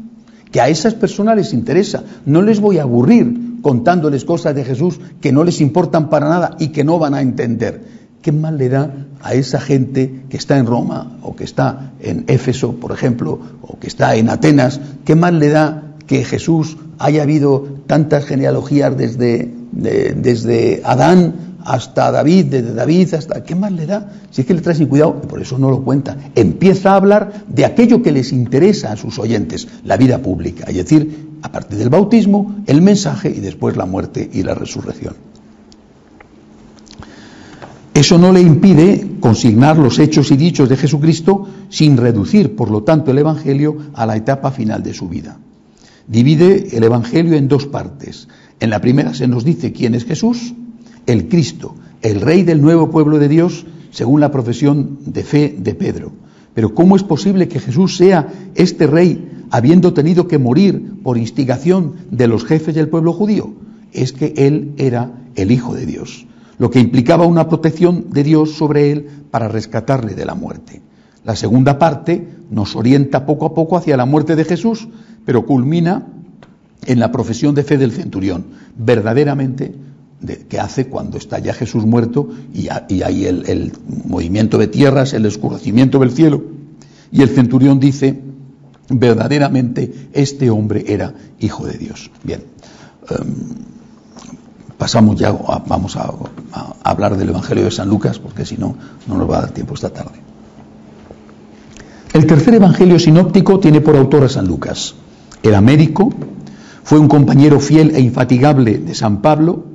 que a esas personas les interesa. No les voy a aburrir contándoles cosas de Jesús que no les importan para nada y que no van a entender. ¿Qué mal le da a esa gente que está en Roma o que está en Éfeso, por ejemplo, o que está en Atenas? ¿Qué mal le da que Jesús haya habido tantas genealogías desde, desde Adán hasta David, desde David hasta... ¿Qué más le da? Si es que le trae sin cuidado, y por eso no lo cuenta. Empieza a hablar de aquello que les interesa a sus oyentes, la vida pública, es decir, a partir del bautismo, el mensaje y después la muerte y la resurrección. Eso no le impide consignar los hechos y dichos de Jesucristo sin reducir, por lo tanto, el Evangelio a la etapa final de su vida. Divide el Evangelio en dos partes. En la primera se nos dice quién es Jesús, el Cristo, el Rey del nuevo pueblo de Dios, según la profesión de fe de Pedro. Pero ¿cómo es posible que Jesús sea este Rey habiendo tenido que morir por instigación de los jefes del pueblo judío? Es que Él era el Hijo de Dios, lo que implicaba una protección de Dios sobre Él para rescatarle de la muerte. La segunda parte nos orienta poco a poco hacia la muerte de Jesús, pero culmina en la profesión de fe del centurión. Verdaderamente que hace cuando está ya Jesús muerto y, hay el, movimiento de tierras, el escurrecimiento del cielo. Y el centurión dice, verdaderamente este hombre era hijo de Dios. Bien, em, pasamos ya, vamos a, hablar del Evangelio de San Lucas, porque si no, no nos va a dar tiempo esta tarde. El tercer Evangelio sinóptico tiene por autor a San Lucas. Era médico, fue un compañero fiel e infatigable de San Pablo,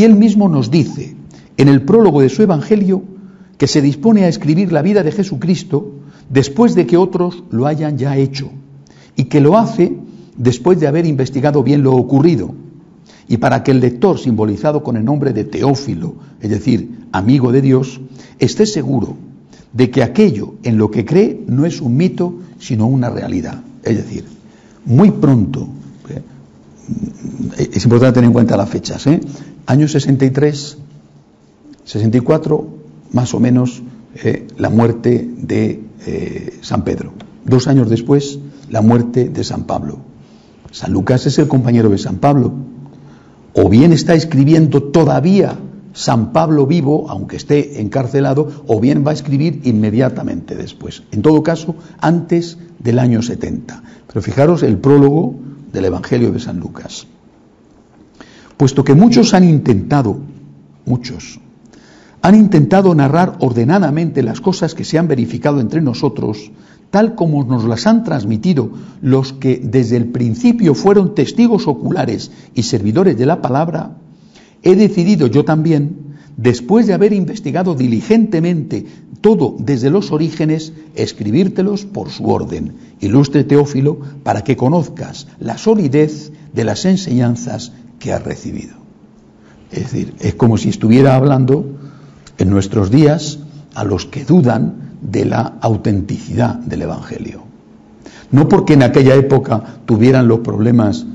y él mismo nos dice en el prólogo de su Evangelio que se dispone a escribir la vida de Jesucristo después de que otros lo hayan ya hecho y que lo hace después de haber investigado bien lo ocurrido y para que el lector, simbolizado con el nombre de Teófilo, es decir, amigo de Dios, esté seguro de que aquello en lo que cree no es un mito, sino una realidad. Es decir, muy pronto, ¿eh? es importante tener en cuenta las fechas, ¿eh? Año 63, 64, más o menos, eh, la muerte de eh, San Pedro. Dos años después, la muerte de San Pablo. San Lucas es el compañero de San Pablo. O bien está escribiendo todavía San Pablo vivo, aunque esté encarcelado, o bien va a escribir inmediatamente después. En todo caso, antes del año 70. Pero fijaros el prólogo del Evangelio de San Lucas puesto que muchos han intentado, muchos, han intentado narrar ordenadamente las cosas que se han verificado entre nosotros, tal como nos las han transmitido los que desde el principio fueron testigos oculares y servidores de la palabra, he decidido yo también después de haber investigado diligentemente todo desde los orígenes, escribírtelos por su orden, ilustre Teófilo, para que conozcas la solidez de las enseñanzas que has recibido. Es decir, es como si estuviera hablando en nuestros días a los que dudan de la autenticidad del Evangelio. No porque en aquella época tuvieran los problemas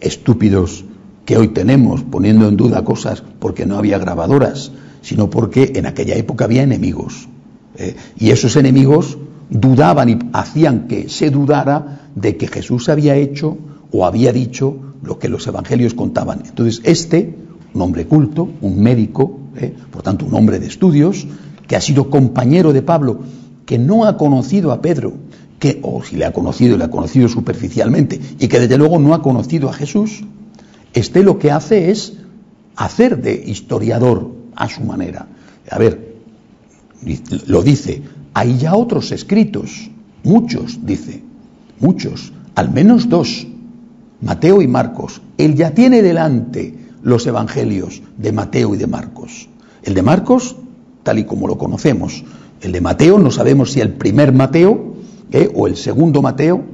estúpidos que hoy tenemos, poniendo en duda cosas porque no había grabadoras, sino porque en aquella época había enemigos. ¿eh? Y esos enemigos dudaban y hacían que se dudara de que Jesús había hecho o había dicho lo que los evangelios contaban. Entonces, este, un hombre culto, un médico, ¿eh? por tanto, un hombre de estudios, que ha sido compañero de Pablo, que no ha conocido a Pedro, que, o si le ha conocido, le ha conocido superficialmente, y que desde luego no ha conocido a Jesús, este lo que hace es hacer de historiador a su manera. A ver, lo dice, hay ya otros escritos, muchos, dice, muchos, al menos dos, Mateo y Marcos. Él ya tiene delante los evangelios de Mateo y de Marcos. El de Marcos, tal y como lo conocemos. El de Mateo, no sabemos si el primer Mateo ¿eh? o el segundo Mateo,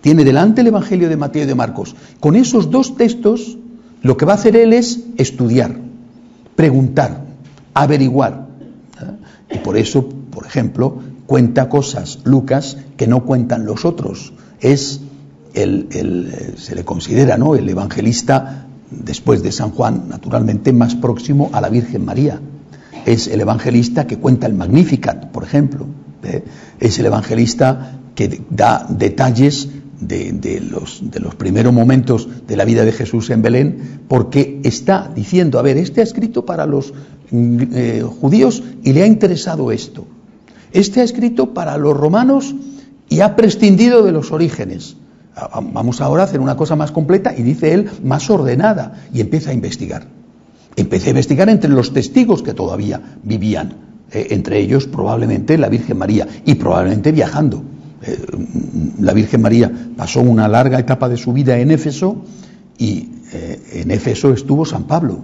tiene delante el Evangelio de Mateo y de Marcos. Con esos dos textos, lo que va a hacer él es estudiar, preguntar, averiguar. ¿eh? Y por eso, por ejemplo, cuenta cosas Lucas que no cuentan los otros. Es el, se le considera ¿no? el evangelista, después de San Juan, naturalmente, más próximo a la Virgen María. Es el evangelista que cuenta el Magnificat, por ejemplo. ¿eh? Es el evangelista que da detalles de, los, de, los, primeros momentos de la vida de Jesús en Belén, porque está diciendo, a ver, este ha escrito para los mm, eh, judíos y le ha interesado esto. Este ha escrito para los romanos y ha prescindido de los orígenes. Vamos ahora a hacer una cosa más completa y dice él más ordenada y empieza a investigar. Empecé a investigar entre los testigos que todavía vivían, eh, entre ellos probablemente la Virgen María y probablemente viajando. Eh, la Virgen María pasó una larga etapa de su vida en Éfeso y eh, en Éfeso estuvo San Pablo.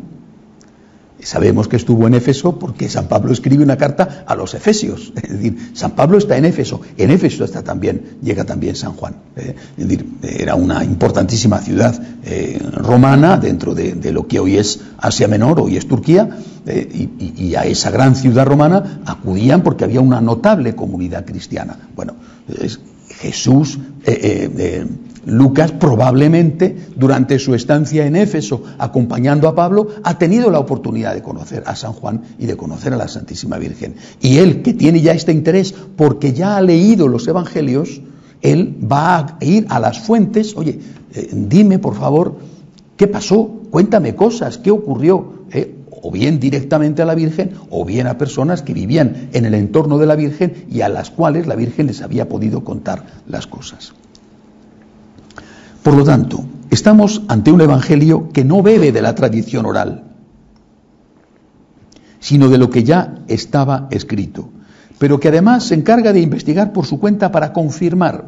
Sabemos que estuvo en Éfeso porque San Pablo escribe una carta a los Efesios. Es decir, San Pablo está en Éfeso. En Éfeso está también, llega también San Juan. ¿eh? Es decir, era una importantísima ciudad romana dentro de, lo que hoy es Asia Menor, hoy es Turquía, y, y, a esa gran ciudad romana acudían porque había una notable comunidad cristiana. Bueno, Jesús, eh, eh, eh, Lucas probablemente durante su estancia en Éfeso acompañando a Pablo ha tenido la oportunidad de conocer a San Juan y de conocer a la Santísima Virgen. Y él que tiene ya este interés porque ya ha leído los Evangelios, él va a ir a las fuentes, oye, dime por favor, ¿qué pasó? Cuéntame cosas, ¿qué ocurrió? O bien directamente a la Virgen, o bien a personas que vivían en el entorno de la Virgen y a las cuales la Virgen les había podido contar las cosas. Por lo tanto, estamos ante un Evangelio que no bebe de la tradición oral, sino de lo que ya estaba escrito, pero que además se encarga de investigar por su cuenta para confirmar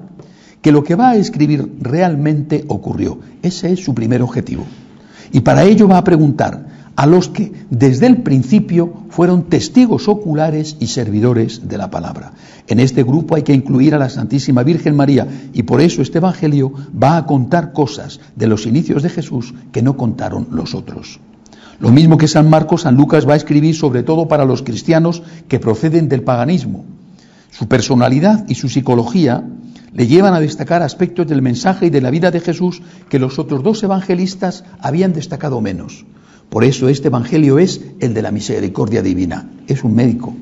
que lo que va a escribir realmente ocurrió. Ese es su primer objetivo. Y para ello va a preguntar, a los que desde el principio fueron testigos oculares y servidores de la palabra. En este grupo hay que incluir a la Santísima Virgen María y por eso este Evangelio va a contar cosas de los inicios de Jesús que no contaron los otros. Lo mismo que San Marcos, San Lucas va a escribir sobre todo para los cristianos que proceden del paganismo. Su personalidad y su psicología le llevan a destacar aspectos del mensaje y de la vida de Jesús que los otros dos evangelistas habían destacado menos. Por eso este Evangelio es el de la misericordia divina. Es un médico.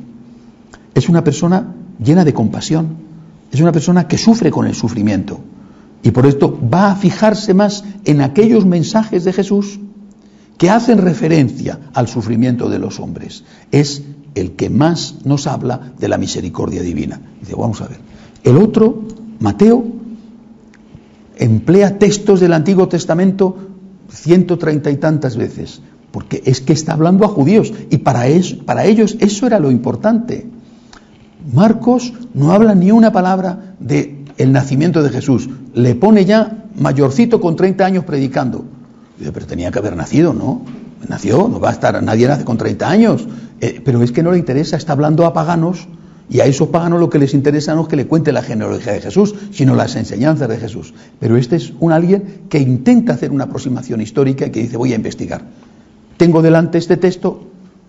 Es una persona llena de compasión. Es una persona que sufre con el sufrimiento. Y por esto va a fijarse más en aquellos mensajes de Jesús que hacen referencia al sufrimiento de los hombres. Es el que más nos habla de la misericordia divina. Dice, vamos a ver. El otro, Mateo, emplea textos del Antiguo Testamento ciento treinta y tantas veces porque es que está hablando a judíos y para, ellos eso era lo importante. Marcos no habla ni una palabra de el nacimiento de Jesús, le pone ya mayorcito con 30 años predicando. Pero tenía que haber nacido, ¿no? nació, no va a estar, nadie nace con 30 años, eh, pero es que no le interesa, está hablando a paganos y a esos paganos lo que les interesa no es que le cuente la genealogía de Jesús, sino las enseñanzas de Jesús. Pero este es un alguien que intenta hacer una aproximación histórica y que dice voy a investigar. Tengo delante este texto,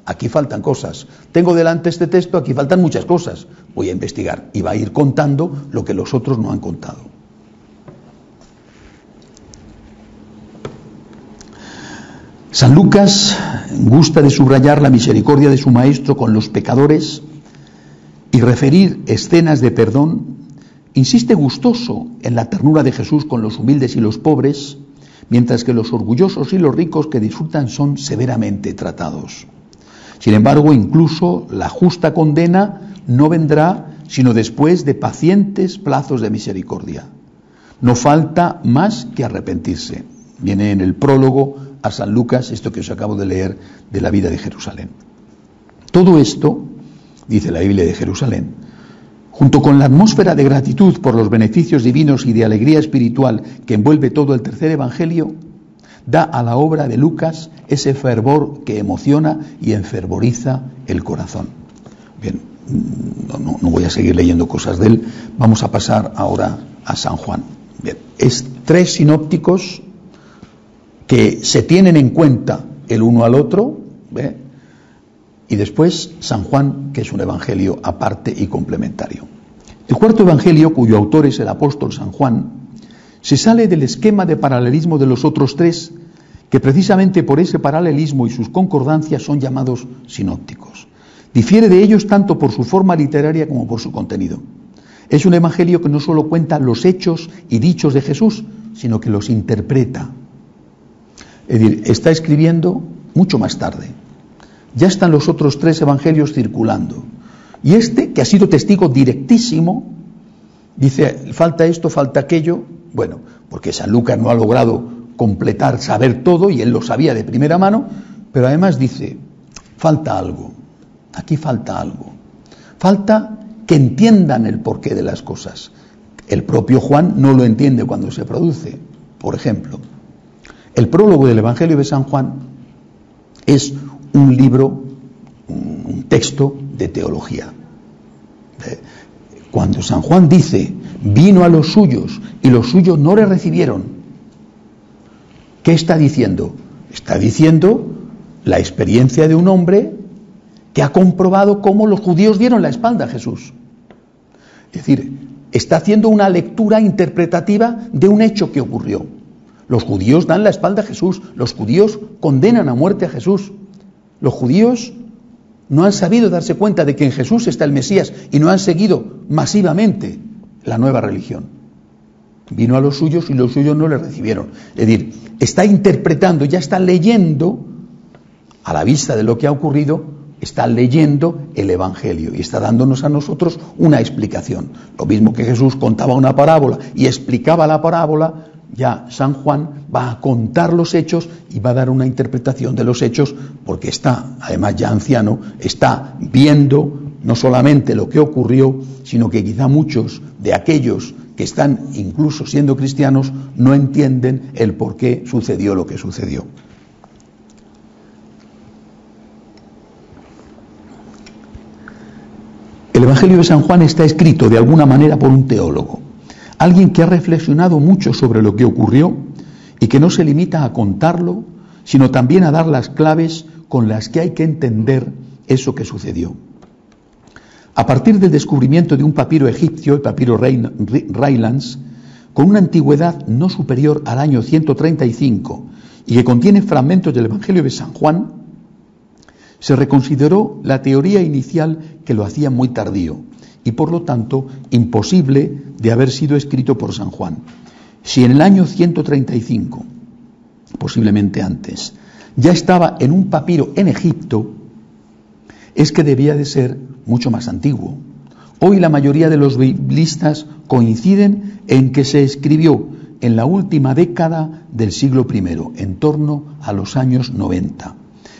aquí faltan cosas. Tengo delante este texto, aquí faltan muchas cosas. Voy a investigar y va a ir contando lo que los otros no han contado. San Lucas gusta de subrayar la misericordia de su Maestro con los pecadores y referir escenas de perdón. Insiste gustoso en la ternura de Jesús con los humildes y los pobres, mientras que los orgullosos y los ricos que disfrutan son severamente tratados. Sin embargo, incluso la justa condena no vendrá sino después de pacientes plazos de misericordia. No falta más que arrepentirse. Viene en el prólogo a San Lucas esto que os acabo de leer de la vida de Jerusalén. Todo esto, dice la Biblia de Jerusalén, junto con la atmósfera de gratitud por los beneficios divinos y de alegría espiritual que envuelve todo el tercer Evangelio, da a la obra de Lucas ese fervor que emociona y enfervoriza el corazón. Bien, no, voy a seguir leyendo cosas de él, vamos a pasar ahora a San Juan. Bien, es tres sinópticos que se tienen en cuenta el uno al otro, y después San Juan, que es un evangelio aparte y complementario. El cuarto evangelio, cuyo autor es el apóstol San Juan, se sale del esquema de paralelismo de los otros tres, que precisamente por ese paralelismo y sus concordancias son llamados sinópticos. Difiere de ellos tanto por su forma literaria como por su contenido. Es un evangelio que no solo cuenta los hechos y dichos de Jesús, sino que los interpreta, es decir, está escribiendo mucho más tarde. Ya están los otros tres evangelios circulando. Y este, que ha sido testigo directísimo, dice, falta esto, falta aquello. Bueno, porque San Lucas no ha logrado completar, saber todo, y él lo sabía de primera mano, pero además dice, falta algo, aquí falta algo. Falta que entiendan el porqué de las cosas. El propio Juan no lo entiende cuando se produce, por ejemplo. El prólogo del Evangelio de San Juan es un libro, un texto de teología. Cuando San Juan dice, vino a los suyos y los suyos no le recibieron, ¿qué está diciendo? Está diciendo la experiencia de un hombre que ha comprobado cómo los judíos dieron la espalda a Jesús. Es decir, está haciendo una lectura interpretativa de un hecho que ocurrió. Los judíos dan la espalda a Jesús, los judíos condenan a muerte a Jesús. Los judíos no han sabido darse cuenta de que en Jesús está el Mesías y no han seguido masivamente la nueva religión. Vino a los suyos y los suyos no le recibieron. Es decir, está interpretando, ya está leyendo, a la vista de lo que ha ocurrido, está leyendo el Evangelio y está dándonos a nosotros una explicación. Lo mismo que Jesús contaba una parábola y explicaba la parábola, ya San Juan va a contar los hechos y va a dar una interpretación de los hechos porque está, además ya anciano, está viendo no solamente lo que ocurrió, sino que quizá muchos de aquellos que están incluso siendo cristianos no entienden el por qué sucedió lo que sucedió. El Evangelio de San Juan está escrito de alguna manera por un teólogo alguien que ha reflexionado mucho sobre lo que ocurrió y que no se limita a contarlo, sino también a dar las claves con las que hay que entender eso que sucedió. A partir del descubrimiento de un papiro egipcio, el papiro Raylands, con una antigüedad no superior al año 135 y que contiene fragmentos del Evangelio de San Juan, se reconsideró la teoría inicial que lo hacía muy tardío, y por lo tanto imposible de haber sido escrito por San Juan. Si en el año 135, posiblemente antes, ya estaba en un papiro en Egipto, es que debía de ser mucho más antiguo. Hoy la mayoría de los biblistas coinciden en que se escribió en la última década del siglo I, en torno a los años 90.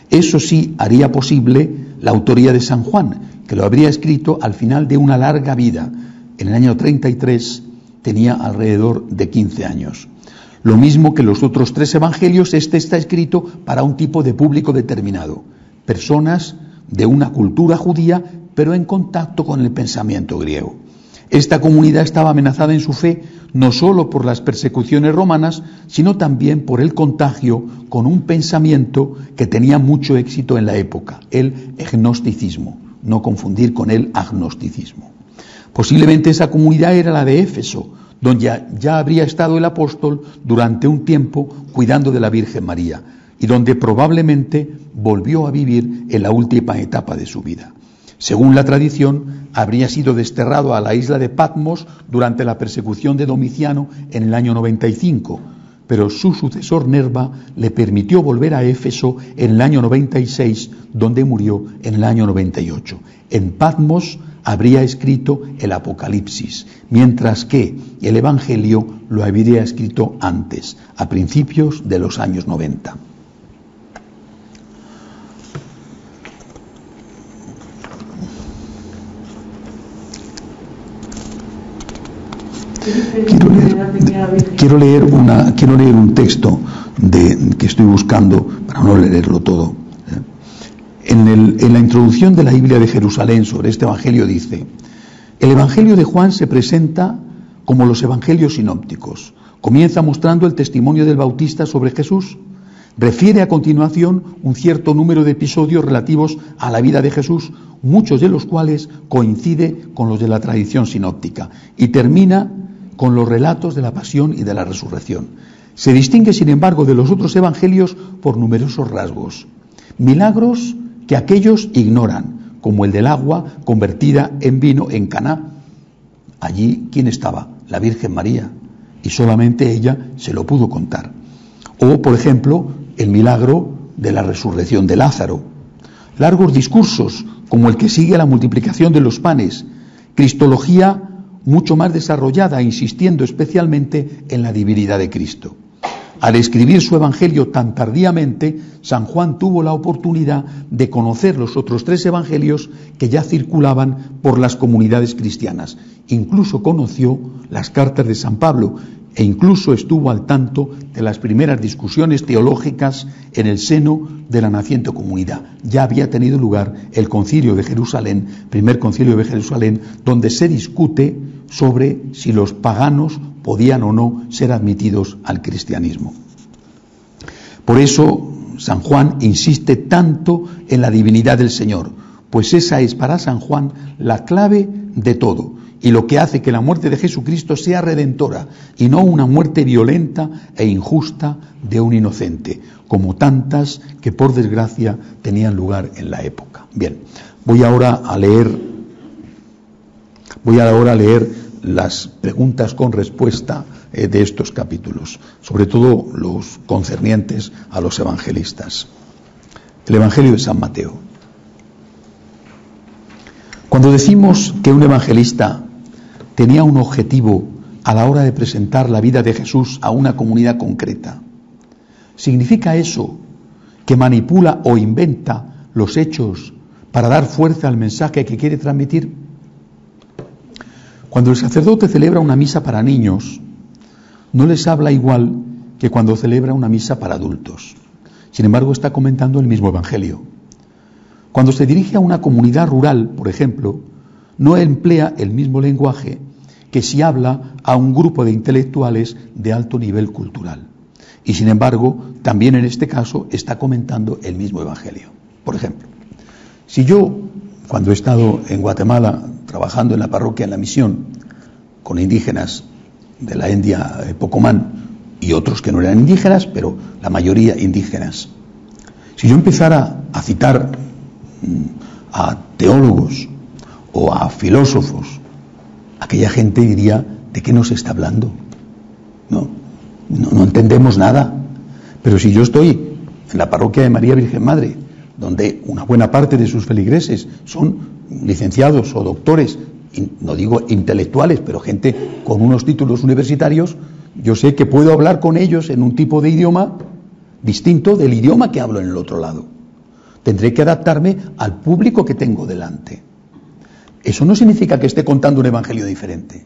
Eso sí haría posible la autoría de San Juan, que lo habría escrito al final de una larga vida. En el año 33 tenía alrededor de 15 años. Lo mismo que los otros tres evangelios, este está escrito para un tipo de público determinado, personas de una cultura judía, pero en contacto con el pensamiento griego. Esta comunidad estaba amenazada en su fe no sólo por las persecuciones romanas, sino también por el contagio con un pensamiento que tenía mucho éxito en la época, el gnosticismo, no confundir con el agnosticismo. Posiblemente esa comunidad era la de Éfeso, donde ya, ya habría estado el apóstol durante un tiempo cuidando de la Virgen María y donde probablemente volvió a vivir en la última etapa de su vida. Según la tradición, habría sido desterrado a la isla de Patmos durante la persecución de Domiciano en el año 95, pero su sucesor Nerva le permitió volver a Éfeso en el año 96, donde murió en el año 98. En Patmos habría escrito el Apocalipsis, mientras que el Evangelio lo habría escrito antes, a principios de los años 90. Quiero leer, una, quiero leer un texto de, que estoy buscando para no leerlo todo. En, el, en la introducción de la Biblia de Jerusalén sobre este Evangelio dice, el Evangelio de Juan se presenta como los Evangelios sinópticos. Comienza mostrando el testimonio del Bautista sobre Jesús. Refiere a continuación un cierto número de episodios relativos a la vida de Jesús, muchos de los cuales coincide con los de la tradición sinóptica. Y termina con los relatos de la pasión y de la resurrección. Se distingue, sin embargo, de los otros evangelios por numerosos rasgos. Milagros que aquellos ignoran, como el del agua convertida en vino en Caná. Allí, ¿quién estaba? La Virgen María. Y solamente ella se lo pudo contar. O, por ejemplo, el milagro de la resurrección de Lázaro. Largos discursos, como el que sigue la multiplicación de los panes. Cristología mucho más desarrollada, insistiendo especialmente en la divinidad de Cristo. Al escribir su Evangelio tan tardíamente, San Juan tuvo la oportunidad de conocer los otros tres Evangelios que ya circulaban por las comunidades cristianas. Incluso conoció las cartas de San Pablo e incluso estuvo al tanto de las primeras discusiones teológicas en el seno de la naciente comunidad. Ya había tenido lugar el concilio de Jerusalén, primer concilio de Jerusalén, donde se discute sobre si los paganos podían o no ser admitidos al cristianismo. Por eso San Juan insiste tanto en la divinidad del Señor, pues esa es para San Juan la clave de todo y lo que hace que la muerte de Jesucristo sea redentora y no una muerte violenta e injusta de un inocente, como tantas que por desgracia tenían lugar en la época. Bien, voy ahora a leer Voy ahora a leer las preguntas con respuesta eh, de estos capítulos, sobre todo los concernientes a los evangelistas. El Evangelio de San Mateo. Cuando decimos que un evangelista tenía un objetivo a la hora de presentar la vida de Jesús a una comunidad concreta, ¿significa eso que manipula o inventa los hechos para dar fuerza al mensaje que quiere transmitir? Cuando el sacerdote celebra una misa para niños, no les habla igual que cuando celebra una misa para adultos. Sin embargo, está comentando el mismo Evangelio. Cuando se dirige a una comunidad rural, por ejemplo, no emplea el mismo lenguaje que si habla a un grupo de intelectuales de alto nivel cultural. Y sin embargo, también en este caso está comentando el mismo Evangelio. Por ejemplo, si yo, cuando he estado en Guatemala trabajando en la parroquia en la misión con indígenas de la India eh, Pocomán y otros que no eran indígenas, pero la mayoría indígenas. Si yo empezara a citar mm, a teólogos o a filósofos, aquella gente diría, ¿de qué nos está hablando? No, no, no entendemos nada. Pero si yo estoy en la parroquia de María Virgen Madre, donde una buena parte de sus feligreses son licenciados o doctores, no digo intelectuales, pero gente con unos títulos universitarios, yo sé que puedo hablar con ellos en un tipo de idioma distinto del idioma que hablo en el otro lado. Tendré que adaptarme al público que tengo delante. Eso no significa que esté contando un evangelio diferente,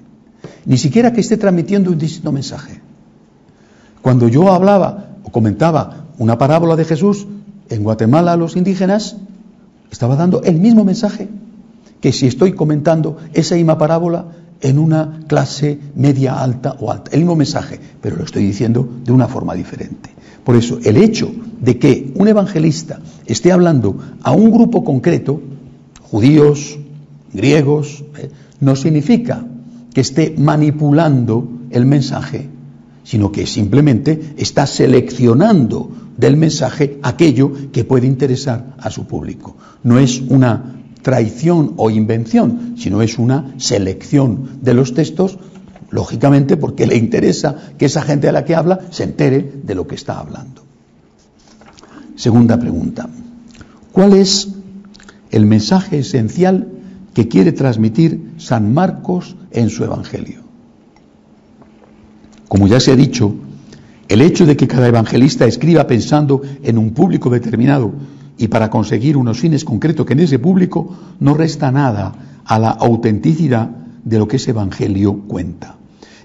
ni siquiera que esté transmitiendo un distinto mensaje. Cuando yo hablaba o comentaba una parábola de Jesús en Guatemala a los indígenas, estaba dando el mismo mensaje que si estoy comentando esa misma parábola en una clase media alta o alta. El mismo mensaje, pero lo estoy diciendo de una forma diferente. Por eso, el hecho de que un evangelista esté hablando a un grupo concreto, judíos, griegos, eh, no significa que esté manipulando el mensaje, sino que simplemente está seleccionando del mensaje aquello que puede interesar a su público. No es una traición o invención, sino es una selección de los textos, lógicamente porque le interesa que esa gente a la que habla se entere de lo que está hablando. Segunda pregunta. ¿Cuál es el mensaje esencial que quiere transmitir San Marcos en su Evangelio? Como ya se ha dicho, el hecho de que cada evangelista escriba pensando en un público determinado y para conseguir unos fines concretos que en ese público no resta nada a la autenticidad de lo que ese evangelio cuenta.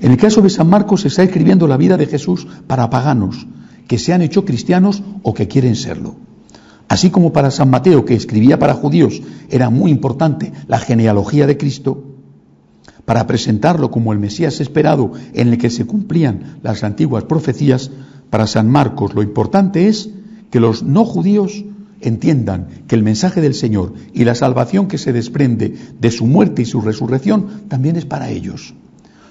En el caso de San Marcos se está escribiendo la vida de Jesús para paganos que se han hecho cristianos o que quieren serlo. Así como para San Mateo, que escribía para judíos, era muy importante la genealogía de Cristo, para presentarlo como el Mesías esperado en el que se cumplían las antiguas profecías, para San Marcos lo importante es que los no judíos entiendan que el mensaje del Señor y la salvación que se desprende de su muerte y su resurrección también es para ellos.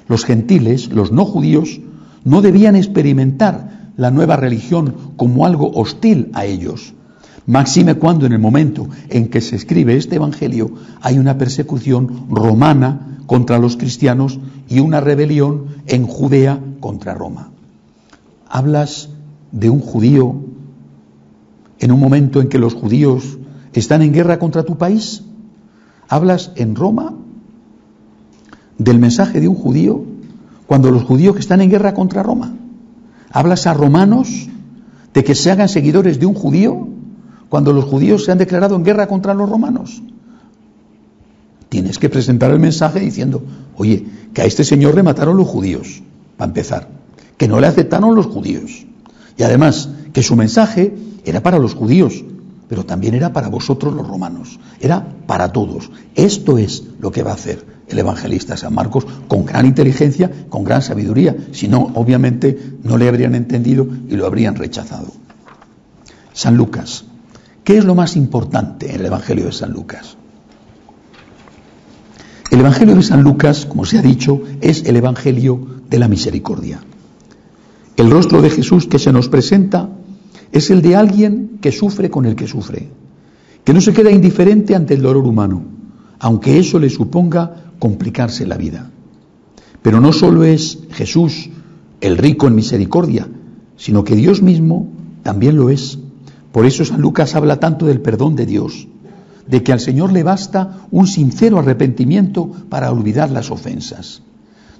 Los gentiles, los no judíos, no debían experimentar la nueva religión como algo hostil a ellos. Máxime cuando en el momento en que se escribe este Evangelio hay una persecución romana contra los cristianos y una rebelión en Judea contra Roma. Hablas de un judío en un momento en que los judíos están en guerra contra tu país? ¿Hablas en Roma del mensaje de un judío cuando los judíos están en guerra contra Roma? ¿Hablas a romanos de que se hagan seguidores de un judío cuando los judíos se han declarado en guerra contra los romanos? Tienes que presentar el mensaje diciendo, oye, que a este señor le mataron los judíos, para empezar, que no le aceptaron los judíos. Y además, que su mensaje era para los judíos, pero también era para vosotros los romanos, era para todos. Esto es lo que va a hacer el evangelista San Marcos con gran inteligencia, con gran sabiduría, si no, obviamente no le habrían entendido y lo habrían rechazado. San Lucas, ¿qué es lo más importante en el Evangelio de San Lucas? El Evangelio de San Lucas, como se ha dicho, es el Evangelio de la misericordia. El rostro de Jesús que se nos presenta es el de alguien que sufre con el que sufre, que no se queda indiferente ante el dolor humano, aunque eso le suponga complicarse la vida. Pero no solo es Jesús el rico en misericordia, sino que Dios mismo también lo es. Por eso San Lucas habla tanto del perdón de Dios, de que al Señor le basta un sincero arrepentimiento para olvidar las ofensas.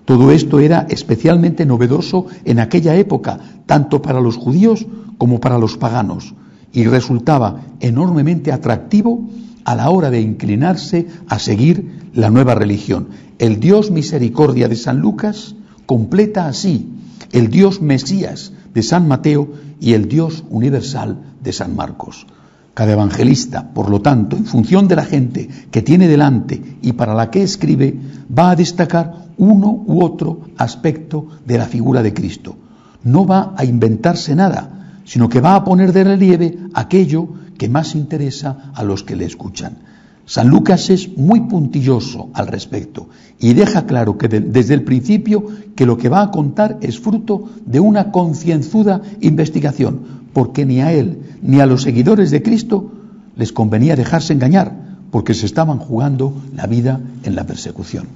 Todo esto era especialmente novedoso en aquella época, tanto para los judíos como para los paganos, y resultaba enormemente atractivo a la hora de inclinarse a seguir la nueva religión. El Dios misericordia de San Lucas completa así el Dios Mesías de San Mateo y el Dios universal de San Marcos. Cada evangelista, por lo tanto, en función de la gente que tiene delante y para la que escribe, va a destacar uno u otro aspecto de la figura de Cristo. No va a inventarse nada, sino que va a poner de relieve aquello que más interesa a los que le escuchan. San Lucas es muy puntilloso al respecto y deja claro que desde el principio que lo que va a contar es fruto de una concienzuda investigación, porque ni a él ni a los seguidores de Cristo les convenía dejarse engañar, porque se estaban jugando la vida en la persecución.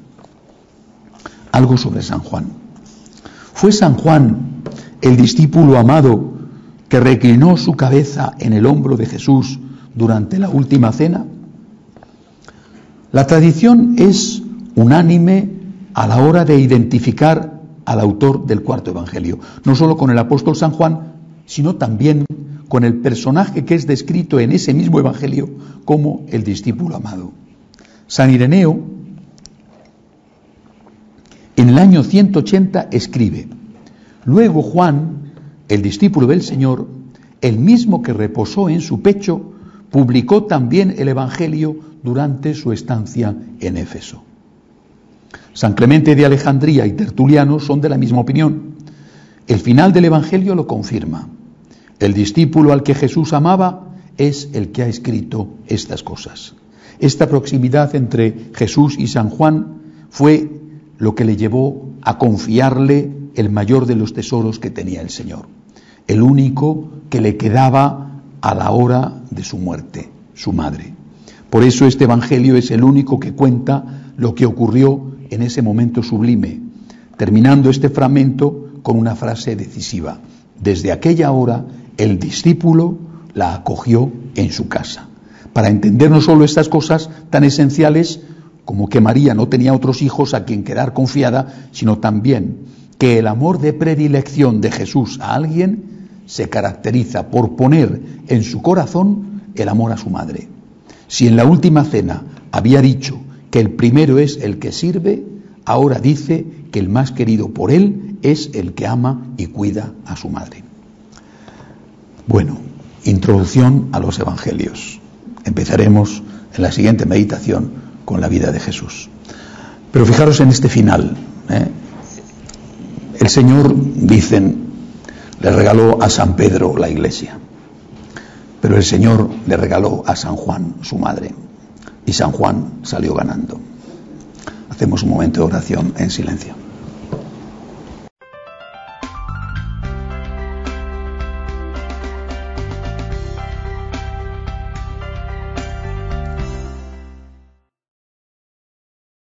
Algo sobre San Juan. ¿Fue San Juan el discípulo amado que reclinó su cabeza en el hombro de Jesús durante la última cena? La tradición es unánime a la hora de identificar al autor del cuarto Evangelio, no solo con el apóstol San Juan, sino también con el personaje que es descrito en ese mismo Evangelio como el discípulo amado. San Ireneo, en el año 180, escribe, Luego Juan el discípulo del Señor, el mismo que reposó en su pecho, publicó también el Evangelio durante su estancia en Éfeso. San Clemente de Alejandría y Tertuliano son de la misma opinión. El final del Evangelio lo confirma. El discípulo al que Jesús amaba es el que ha escrito estas cosas. Esta proximidad entre Jesús y San Juan fue lo que le llevó a confiarle el mayor de los tesoros que tenía el Señor, el único que le quedaba a la hora de su muerte, su madre. Por eso este Evangelio es el único que cuenta lo que ocurrió en ese momento sublime, terminando este fragmento con una frase decisiva. Desde aquella hora el discípulo la acogió en su casa. Para entender no solo estas cosas tan esenciales como que María no tenía otros hijos a quien quedar confiada, sino también que el amor de predilección de Jesús a alguien se caracteriza por poner en su corazón el amor a su madre. Si en la última cena había dicho que el primero es el que sirve, ahora dice que el más querido por él es el que ama y cuida a su madre. Bueno, introducción a los evangelios. Empezaremos en la siguiente meditación con la vida de Jesús. Pero fijaros en este final. ¿eh? El Señor, dicen, le regaló a San Pedro la iglesia, pero el Señor le regaló a San Juan su madre y San Juan salió ganando. Hacemos un momento de oración en silencio.